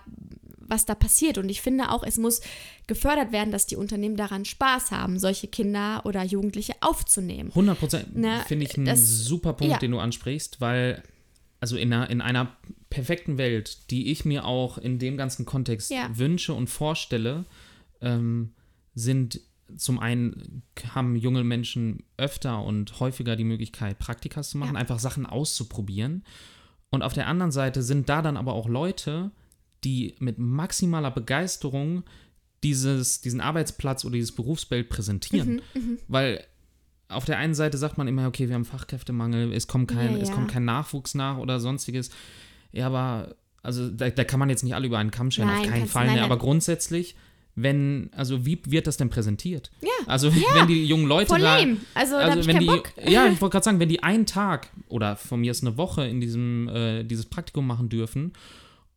was da passiert. Und ich finde auch, es muss gefördert werden, dass die Unternehmen daran Spaß haben, solche Kinder oder Jugendliche aufzunehmen. 100 Prozent Ne, finde ich einen super Punkt, ja. den du ansprichst, weil, also in einer, in einer perfekten Welt, die ich mir auch in dem ganzen Kontext Ja. wünsche und vorstelle, ähm, sind zum einen haben junge Menschen öfter und häufiger die Möglichkeit, Praktikas zu machen, Ja. einfach Sachen auszuprobieren. Und auf der anderen Seite sind da dann aber auch Leute, die mit maximaler Begeisterung dieses, diesen Arbeitsplatz oder dieses Berufsbild präsentieren. Mhm, Weil auf der einen Seite sagt man immer, okay, wir haben Fachkräftemangel, es kommt kein, Ja, es ja. kommt kein Nachwuchs nach oder sonstiges. Ja, aber also da, da kann man jetzt nicht alle über einen Kamm scheren, auf keinen Fall. nein, ne? nein. Aber grundsätzlich, wenn, also wie wird das denn präsentiert? Ja, Also wenn die jungen Leute Voll da. lame. Also, da hab ich wenn die, Bock. ja, ich wollte gerade sagen, wenn die einen Tag oder von mir ist eine Woche in diesem äh, dieses Praktikum machen dürfen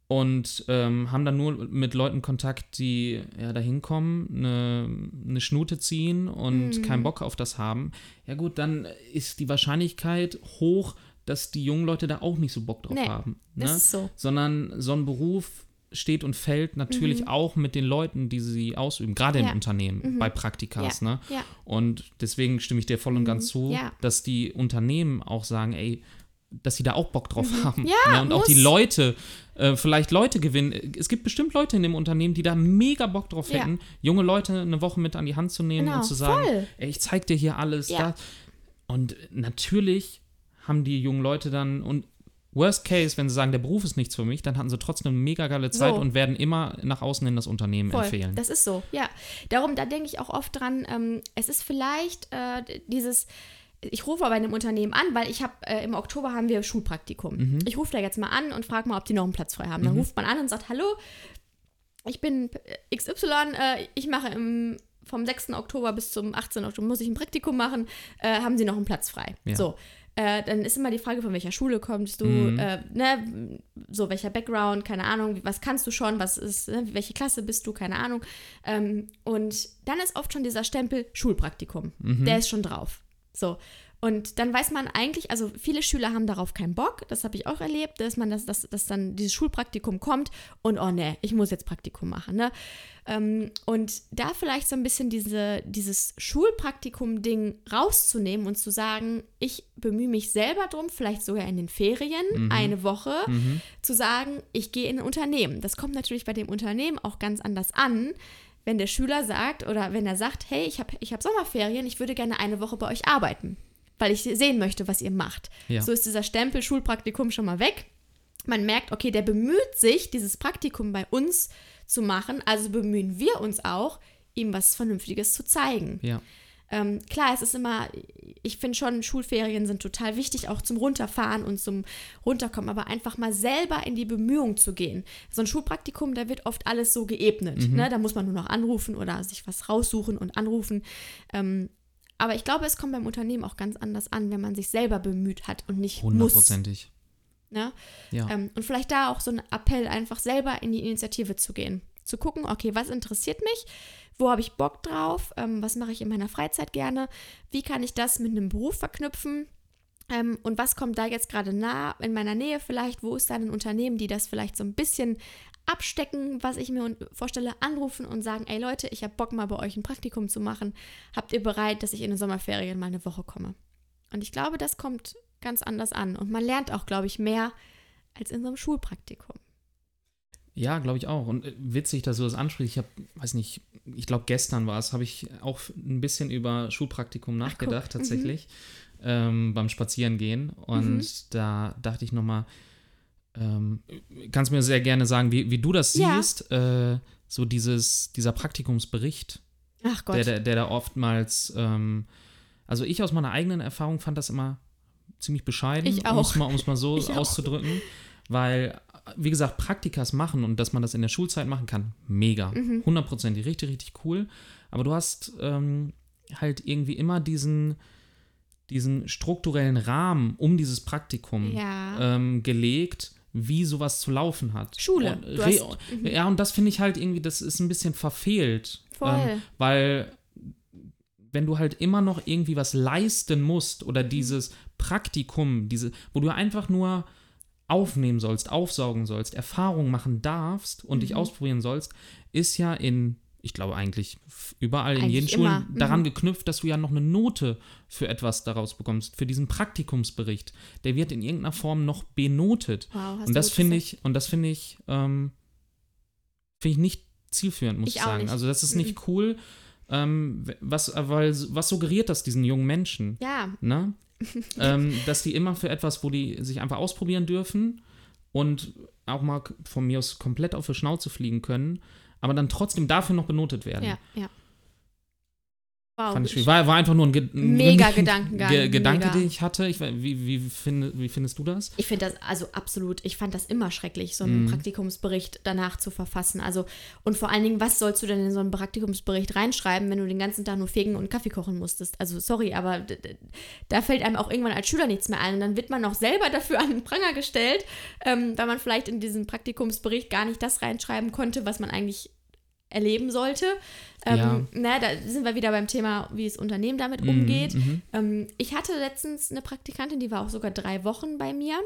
und ähm, haben dann nur mit Leuten Kontakt, die ja da hinkommen, eine, eine Schnute ziehen und Mhm. keinen Bock auf das haben, ja gut, dann ist die Wahrscheinlichkeit hoch, dass die jungen Leute da auch nicht so Bock drauf Nee, haben. Ne? ist so. Sondern so ein Beruf steht und fällt natürlich auch mit den Leuten, die sie ausüben, gerade Mhm. Ja. im Unternehmen, bei Praktikas. Ne? Ja. Und deswegen stimme ich dir voll und ganz zu, Mhm. Ja. dass die Unternehmen auch sagen, ey, dass sie da auch Bock drauf haben. Mhm. Ja, ne? Und auch die muss. Leute, äh, vielleicht Leute gewinnen. Es gibt bestimmt Leute in dem Unternehmen, die da mega Bock drauf Ja. hätten, junge Leute eine Woche mit an die Hand zu nehmen Genau, und zu sagen, voll. ey, ich zeig dir hier alles. Ja. Und natürlich haben die jungen Leute dann und Worst case, wenn sie sagen, der Beruf ist nichts für mich, dann hatten sie trotzdem eine mega geile Zeit So. und werden immer nach außen in das Unternehmen Voll, empfehlen. das ist so, ja. Darum, da denke ich auch oft dran, ähm, es ist vielleicht äh, dieses, ich rufe bei einem Unternehmen an, weil ich habe, äh, im Oktober haben wir Schulpraktikum. Mhm. Ich rufe da jetzt mal an und frage mal, ob die noch einen Platz frei haben. Dann ruft man an und sagt, hallo, ich bin XY, äh, ich mache im, vom 6. Oktober bis zum 18. Oktober, muss ich ein Praktikum machen, äh, haben Sie noch einen Platz frei? Ja. So. Äh, dann ist immer die Frage, von welcher Schule kommst du, Mhm. äh, ne, so welcher Background, keine Ahnung, was kannst du schon, was ist, ne, welche Klasse bist du, keine Ahnung. Ähm, und dann ist oft schon dieser Stempel Schulpraktikum, Mhm. der ist schon drauf. So. Und dann weiß man eigentlich, also viele Schüler haben darauf keinen Bock, das habe ich auch erlebt, dass man das, dass, dass dann dieses Schulpraktikum kommt und oh ne, ich muss jetzt Praktikum machen. Ne? Ähm, und da vielleicht so ein bisschen diese, dieses Schulpraktikum-Ding rauszunehmen und zu sagen, ich bemühe mich selber drum, vielleicht sogar in den Ferien, eine Woche, Mhm. zu sagen, ich gehe in ein Unternehmen. Das kommt natürlich bei dem Unternehmen auch ganz anders an, wenn der Schüler sagt oder wenn er sagt, hey, ich habe ich hab Sommerferien, ich würde gerne eine Woche bei euch arbeiten, weil ich sehen möchte, was ihr macht. Ja. So ist dieser Stempel Schulpraktikum schon mal weg. Man merkt, okay, der bemüht sich, dieses Praktikum bei uns zu machen, also bemühen wir uns auch, ihm was Vernünftiges zu zeigen. Ja. Ähm, klar, es ist immer, ich finde schon, Schulferien sind total wichtig, auch zum Runterfahren und zum Runterkommen, aber einfach mal selber in die Bemühung zu gehen. So ein Schulpraktikum, da wird oft alles so geebnet. Ne? Da muss man nur noch anrufen oder sich was raussuchen und anrufen. Ähm, aber ich glaube, es kommt beim Unternehmen auch ganz anders an, wenn man sich selber bemüht hat und nicht muss. Hundertprozentig. Ne? Ja. Ähm, und vielleicht da auch so ein Appell, einfach selber in die Initiative zu gehen. Zu gucken, okay, was interessiert mich? Wo habe ich Bock drauf? Ähm, was mache ich in meiner Freizeit gerne? Wie kann ich das mit einem Beruf verknüpfen? Ähm, und was kommt da jetzt gerade nah in meiner Nähe vielleicht? Wo ist da ein Unternehmen, die das vielleicht so ein bisschen abstecken, was ich mir vorstelle, anrufen und sagen, ey Leute, ich habe Bock mal bei euch ein Praktikum zu machen. Habt ihr bereit, dass ich in den Sommerferien mal eine Woche komme? Und ich glaube, das kommt ganz anders an. Und man lernt auch, glaube ich, mehr als in so einem Schulpraktikum. Ja, glaube ich auch. Und äh, witzig, dass du das ansprichst. Ich habe, weiß nicht, ich glaube gestern war es, habe ich auch ein bisschen über Schulpraktikum nachgedacht guck, mhm. tatsächlich ähm, beim Spazierengehen. Und Mhm. da dachte ich nochmal, ähm, kannst mir sehr gerne sagen, wie, wie du das Ja. siehst, äh, so dieses, dieser Praktikumsbericht, Ach Gott. der, der, der da oftmals, ähm, also ich aus meiner eigenen Erfahrung fand das immer ziemlich bescheiden, Ich um es auch. mal, mal so Ich auch. auszudrücken, weil, wie gesagt, Praktikas machen und dass man das in der Schulzeit machen kann, mega, Mhm. hundertprozentig, richtig, richtig cool, aber du hast ähm, halt irgendwie immer diesen, diesen strukturellen Rahmen um dieses Praktikum Ja. ähm, gelegt, wie sowas zu laufen hat. Schule. Und, hast- mhm. ja, und das finde ich halt irgendwie, das ist ein bisschen verfehlt. Voll. Ähm, weil wenn du halt immer noch irgendwie was leisten musst oder Mhm. dieses Praktikum, diese, wo du einfach nur aufnehmen sollst, aufsaugen sollst, Erfahrungen machen darfst und Mhm. dich ausprobieren sollst, ist ja in, ich glaube eigentlich überall in Eigentlich jeden Schulen. Mhm. daran geknüpft, dass du ja noch eine Note für etwas daraus bekommst, für diesen Praktikumsbericht. Der wird in irgendeiner Form noch benotet. Wow, Und das gut finde gesagt. ich, und das finde ich, finde ich nicht zielführend, muss Ich ich, sagen. nicht. Also das ist Mhm. nicht cool. Ähm, was, weil, was suggeriert das diesen jungen Menschen? Ja, Ne? ähm, dass die immer für etwas, wo die sich einfach ausprobieren dürfen und auch mal von mir aus komplett auf die Schnauze fliegen können, aber dann trotzdem dafür noch benotet werden. ja, ja. Wow. Fand ich. War, war einfach nur ein, Ge Mega Gedankengang, Ge Gedanke, mega. den ich hatte. Ich, wie, wie, finde, wie findest du das? Ich finde das, also absolut, ich fand das immer schrecklich, so einen Mhm. Praktikumsbericht danach zu verfassen. Also, und vor allen Dingen, was sollst du denn in so einen Praktikumsbericht reinschreiben, wenn du den ganzen Tag nur fegen und Kaffee kochen musstest? Also, sorry, aber da fällt einem auch irgendwann als Schüler nichts mehr ein. Und dann wird man noch selber dafür an den Pranger gestellt, ähm, weil man vielleicht in diesen Praktikumsbericht gar nicht das reinschreiben konnte, was man eigentlich erleben sollte. Ähm, Ja. na, da sind wir wieder beim Thema, wie das Unternehmen damit Mhm, umgeht. mhm. Ähm, ich hatte letztens eine Praktikantin, die war auch sogar drei Wochen bei mir.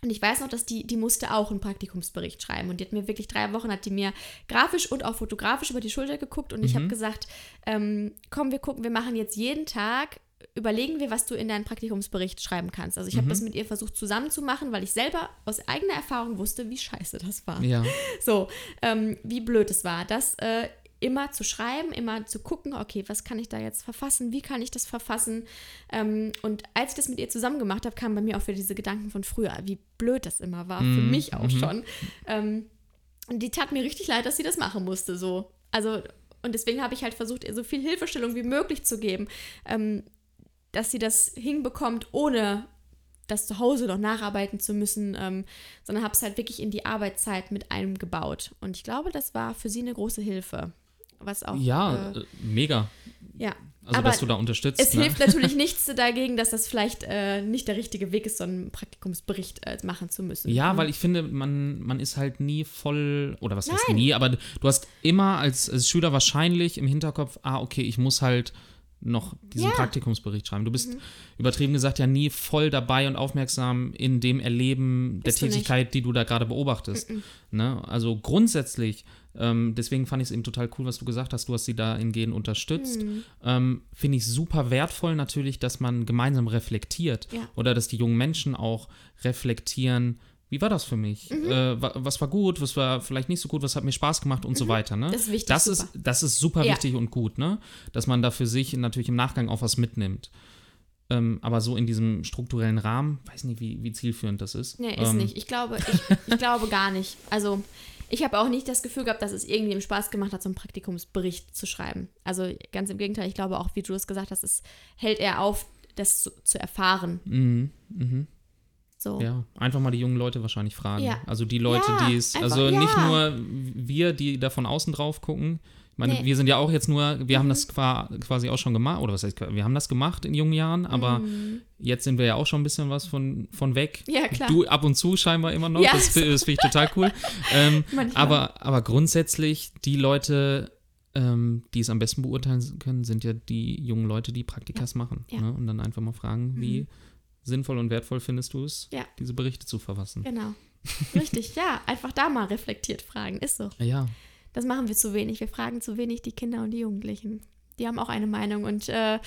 Und ich weiß noch, dass die, die musste auch einen Praktikumsbericht schreiben. Und die hat mir wirklich drei Wochen, hat die mir grafisch und auch fotografisch über die Schulter geguckt. Und ich habe gesagt, ähm, komm, wir gucken, wir machen jetzt jeden Tag, überlegen wir, was du in deinen Praktikumsbericht schreiben kannst. Also ich habe das mit ihr versucht zusammenzumachen, weil ich selber aus eigener Erfahrung wusste, wie scheiße das war. Ja. So, ähm, wie blöd es war. Das, äh, immer zu schreiben, immer zu gucken, okay, was kann ich da jetzt verfassen, wie kann ich das verfassen. Ähm, und als ich das mit ihr zusammen gemacht habe, kamen bei mir auch wieder diese Gedanken von früher, wie blöd das immer war, für Mhm, mich auch mhm. schon. Ähm, und die tat mir richtig leid, dass sie das machen musste, so. Also, und deswegen habe ich halt versucht, ihr so viel Hilfestellung wie möglich zu geben, ähm, dass sie das hinbekommt, ohne das zu Hause noch nacharbeiten zu müssen, ähm, sondern habe es halt wirklich in die Arbeitszeit mit eingebaut. Und ich glaube, das war für sie eine große Hilfe. Was auch. Ja, äh, äh, mega. ja. Also, Aber dass du da unterstützt. Es ne? hilft natürlich nichts dagegen, dass das vielleicht äh, nicht der richtige Weg ist, so einen Praktikumsbericht äh, machen zu müssen. Ja, Mhm. weil ich finde, man, man ist halt nie voll, oder was heißt Nein. nie, aber du hast immer als, als Schüler wahrscheinlich im Hinterkopf, ah, okay, ich muss halt noch diesen Ja. Mhm. Praktikumsbericht schreiben. Du bist übertrieben gesagt ja nie voll dabei und aufmerksam in dem Erleben der Bist nicht. Tätigkeit, die du da gerade beobachtest. Ne? Also grundsätzlich, ähm, deswegen fand ich es eben total cool, was du gesagt hast, du hast sie da in Gehen unterstützt. Mhm. Ähm, Finde ich super wertvoll natürlich, dass man gemeinsam reflektiert Ja. oder dass die jungen Menschen auch reflektieren, wie war das für mich? Mhm. Äh, wa- was war gut, was war vielleicht nicht so gut, was hat mir Spaß gemacht und so weiter. Ne? Mhm. Das ist wichtig, Das super. ist, das ist super Ja. wichtig und gut, ne? Dass man da für sich natürlich im Nachgang auch was mitnimmt. Ähm, aber so in diesem strukturellen Rahmen, weiß nicht, wie, wie zielführend das ist. Nee, ist ähm, nicht. Ich glaube, ich, ich glaube gar nicht. Also, ich habe auch nicht das Gefühl gehabt, dass es irgendjemandem Spaß gemacht hat, so einen Praktikumsbericht zu schreiben. Also, ganz im Gegenteil, ich glaube auch, wie du es gesagt hast, es hält eher auf, das zu, zu erfahren. Mhm, mhm. So. Ja, einfach mal die jungen Leute wahrscheinlich fragen. Ja. Also die Leute, Ja, die es, einfach- also nicht ja. nur wir, die da von außen drauf gucken. Ich meine, Nee. Mhm. wir sind ja auch jetzt nur, wir haben das qua- quasi auch schon gemacht, oder was heißt, wir haben das gemacht in jungen Jahren, aber jetzt sind wir ja auch schon ein bisschen was von, von weg. Mhm. Ja, klar. Du ab und zu scheinbar immer noch, Ja. das, das finde ich total cool. ähm, aber, aber grundsätzlich, die Leute, ähm, die es am besten beurteilen können, sind ja die jungen Leute, die Praktikas machen. Mhm. Ne? Und dann einfach mal fragen, wie sinnvoll und wertvoll findest du es, Ja. diese Berichte zu verfassen. Genau. Richtig, ja. Einfach da mal reflektiert fragen. Ist so. Ja, Das machen wir zu wenig. Wir fragen zu wenig die Kinder und die Jugendlichen. Die haben auch eine Meinung und äh,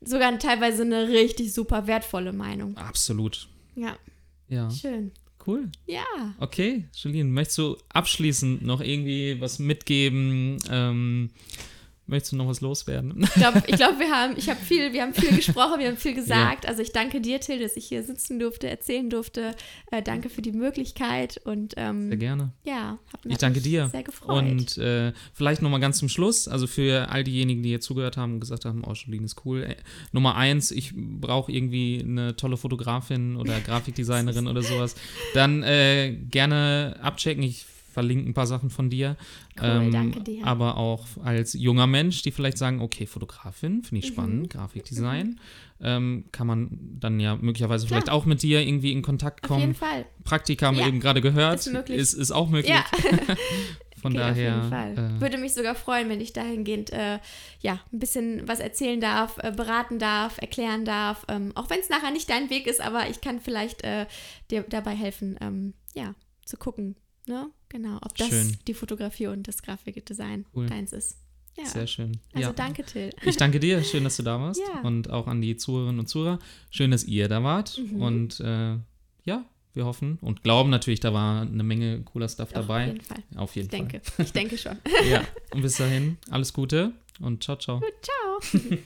sogar teilweise eine richtig super wertvolle Meinung. absolut. Ja, Ja, schön. cool. Ja. Okay, Julien, möchtest du abschließend noch irgendwie was mitgeben? Ähm, möchtest du noch was loswerden? Ich glaube, ich glaub, wir haben, ich habe viel, wir haben viel gesprochen, wir haben viel gesagt. Also ich danke dir, Till, dass ich hier sitzen durfte, erzählen durfte. Äh, danke für die Möglichkeit und ähm, Sehr gerne. ja, hab Ich danke dir. sehr gefreut. Und äh, vielleicht nochmal ganz zum Schluss, also für all diejenigen, die hier zugehört haben und gesagt haben, oh, Jolene ist cool. Äh, Nummer eins, ich brauche irgendwie eine tolle Fotografin oder Grafikdesignerin oder sowas. Dann äh, gerne abchecken. Ich verlinke ein paar Sachen von dir. Ähm, Cool, danke dir. Aber auch als junger Mensch, die vielleicht sagen, okay, Fotografin, finde ich Mhm. spannend, Grafikdesign. Ähm, kann man dann ja möglicherweise Klar. vielleicht auch mit dir irgendwie in Kontakt Auf jeden kommen. Fall. Praktika haben wir Ja, eben gerade gehört. ist möglich. Ist, ist auch möglich. Ja, Von okay, daher. auf jeden Fall. Äh, Würde mich sogar freuen, wenn ich dahingehend äh, ja, ein bisschen was erzählen darf, äh, beraten darf, erklären darf. Ähm, auch wenn es nachher nicht dein Weg ist, aber ich kann vielleicht äh, dir dabei helfen, ähm, ja, zu gucken, ne? Genau, ob das Schön. die Fotografie und das Grafikdesign Cool. deins ist. Ja. Sehr schön. Also ja. danke, Till. Ich danke dir. Schön, dass du da warst. Ja. Und auch an die Zuhörerinnen und Zuhörer. Schön, dass ihr da wart. Mhm. Und äh, ja, wir hoffen und glauben natürlich, da war eine Menge cooler Stuff Auf dabei. jeden Fall. Auf jeden Ich denke, Fall. ich denke schon. Ja. Und bis dahin, alles Gute und ciao, ciao. Ciao.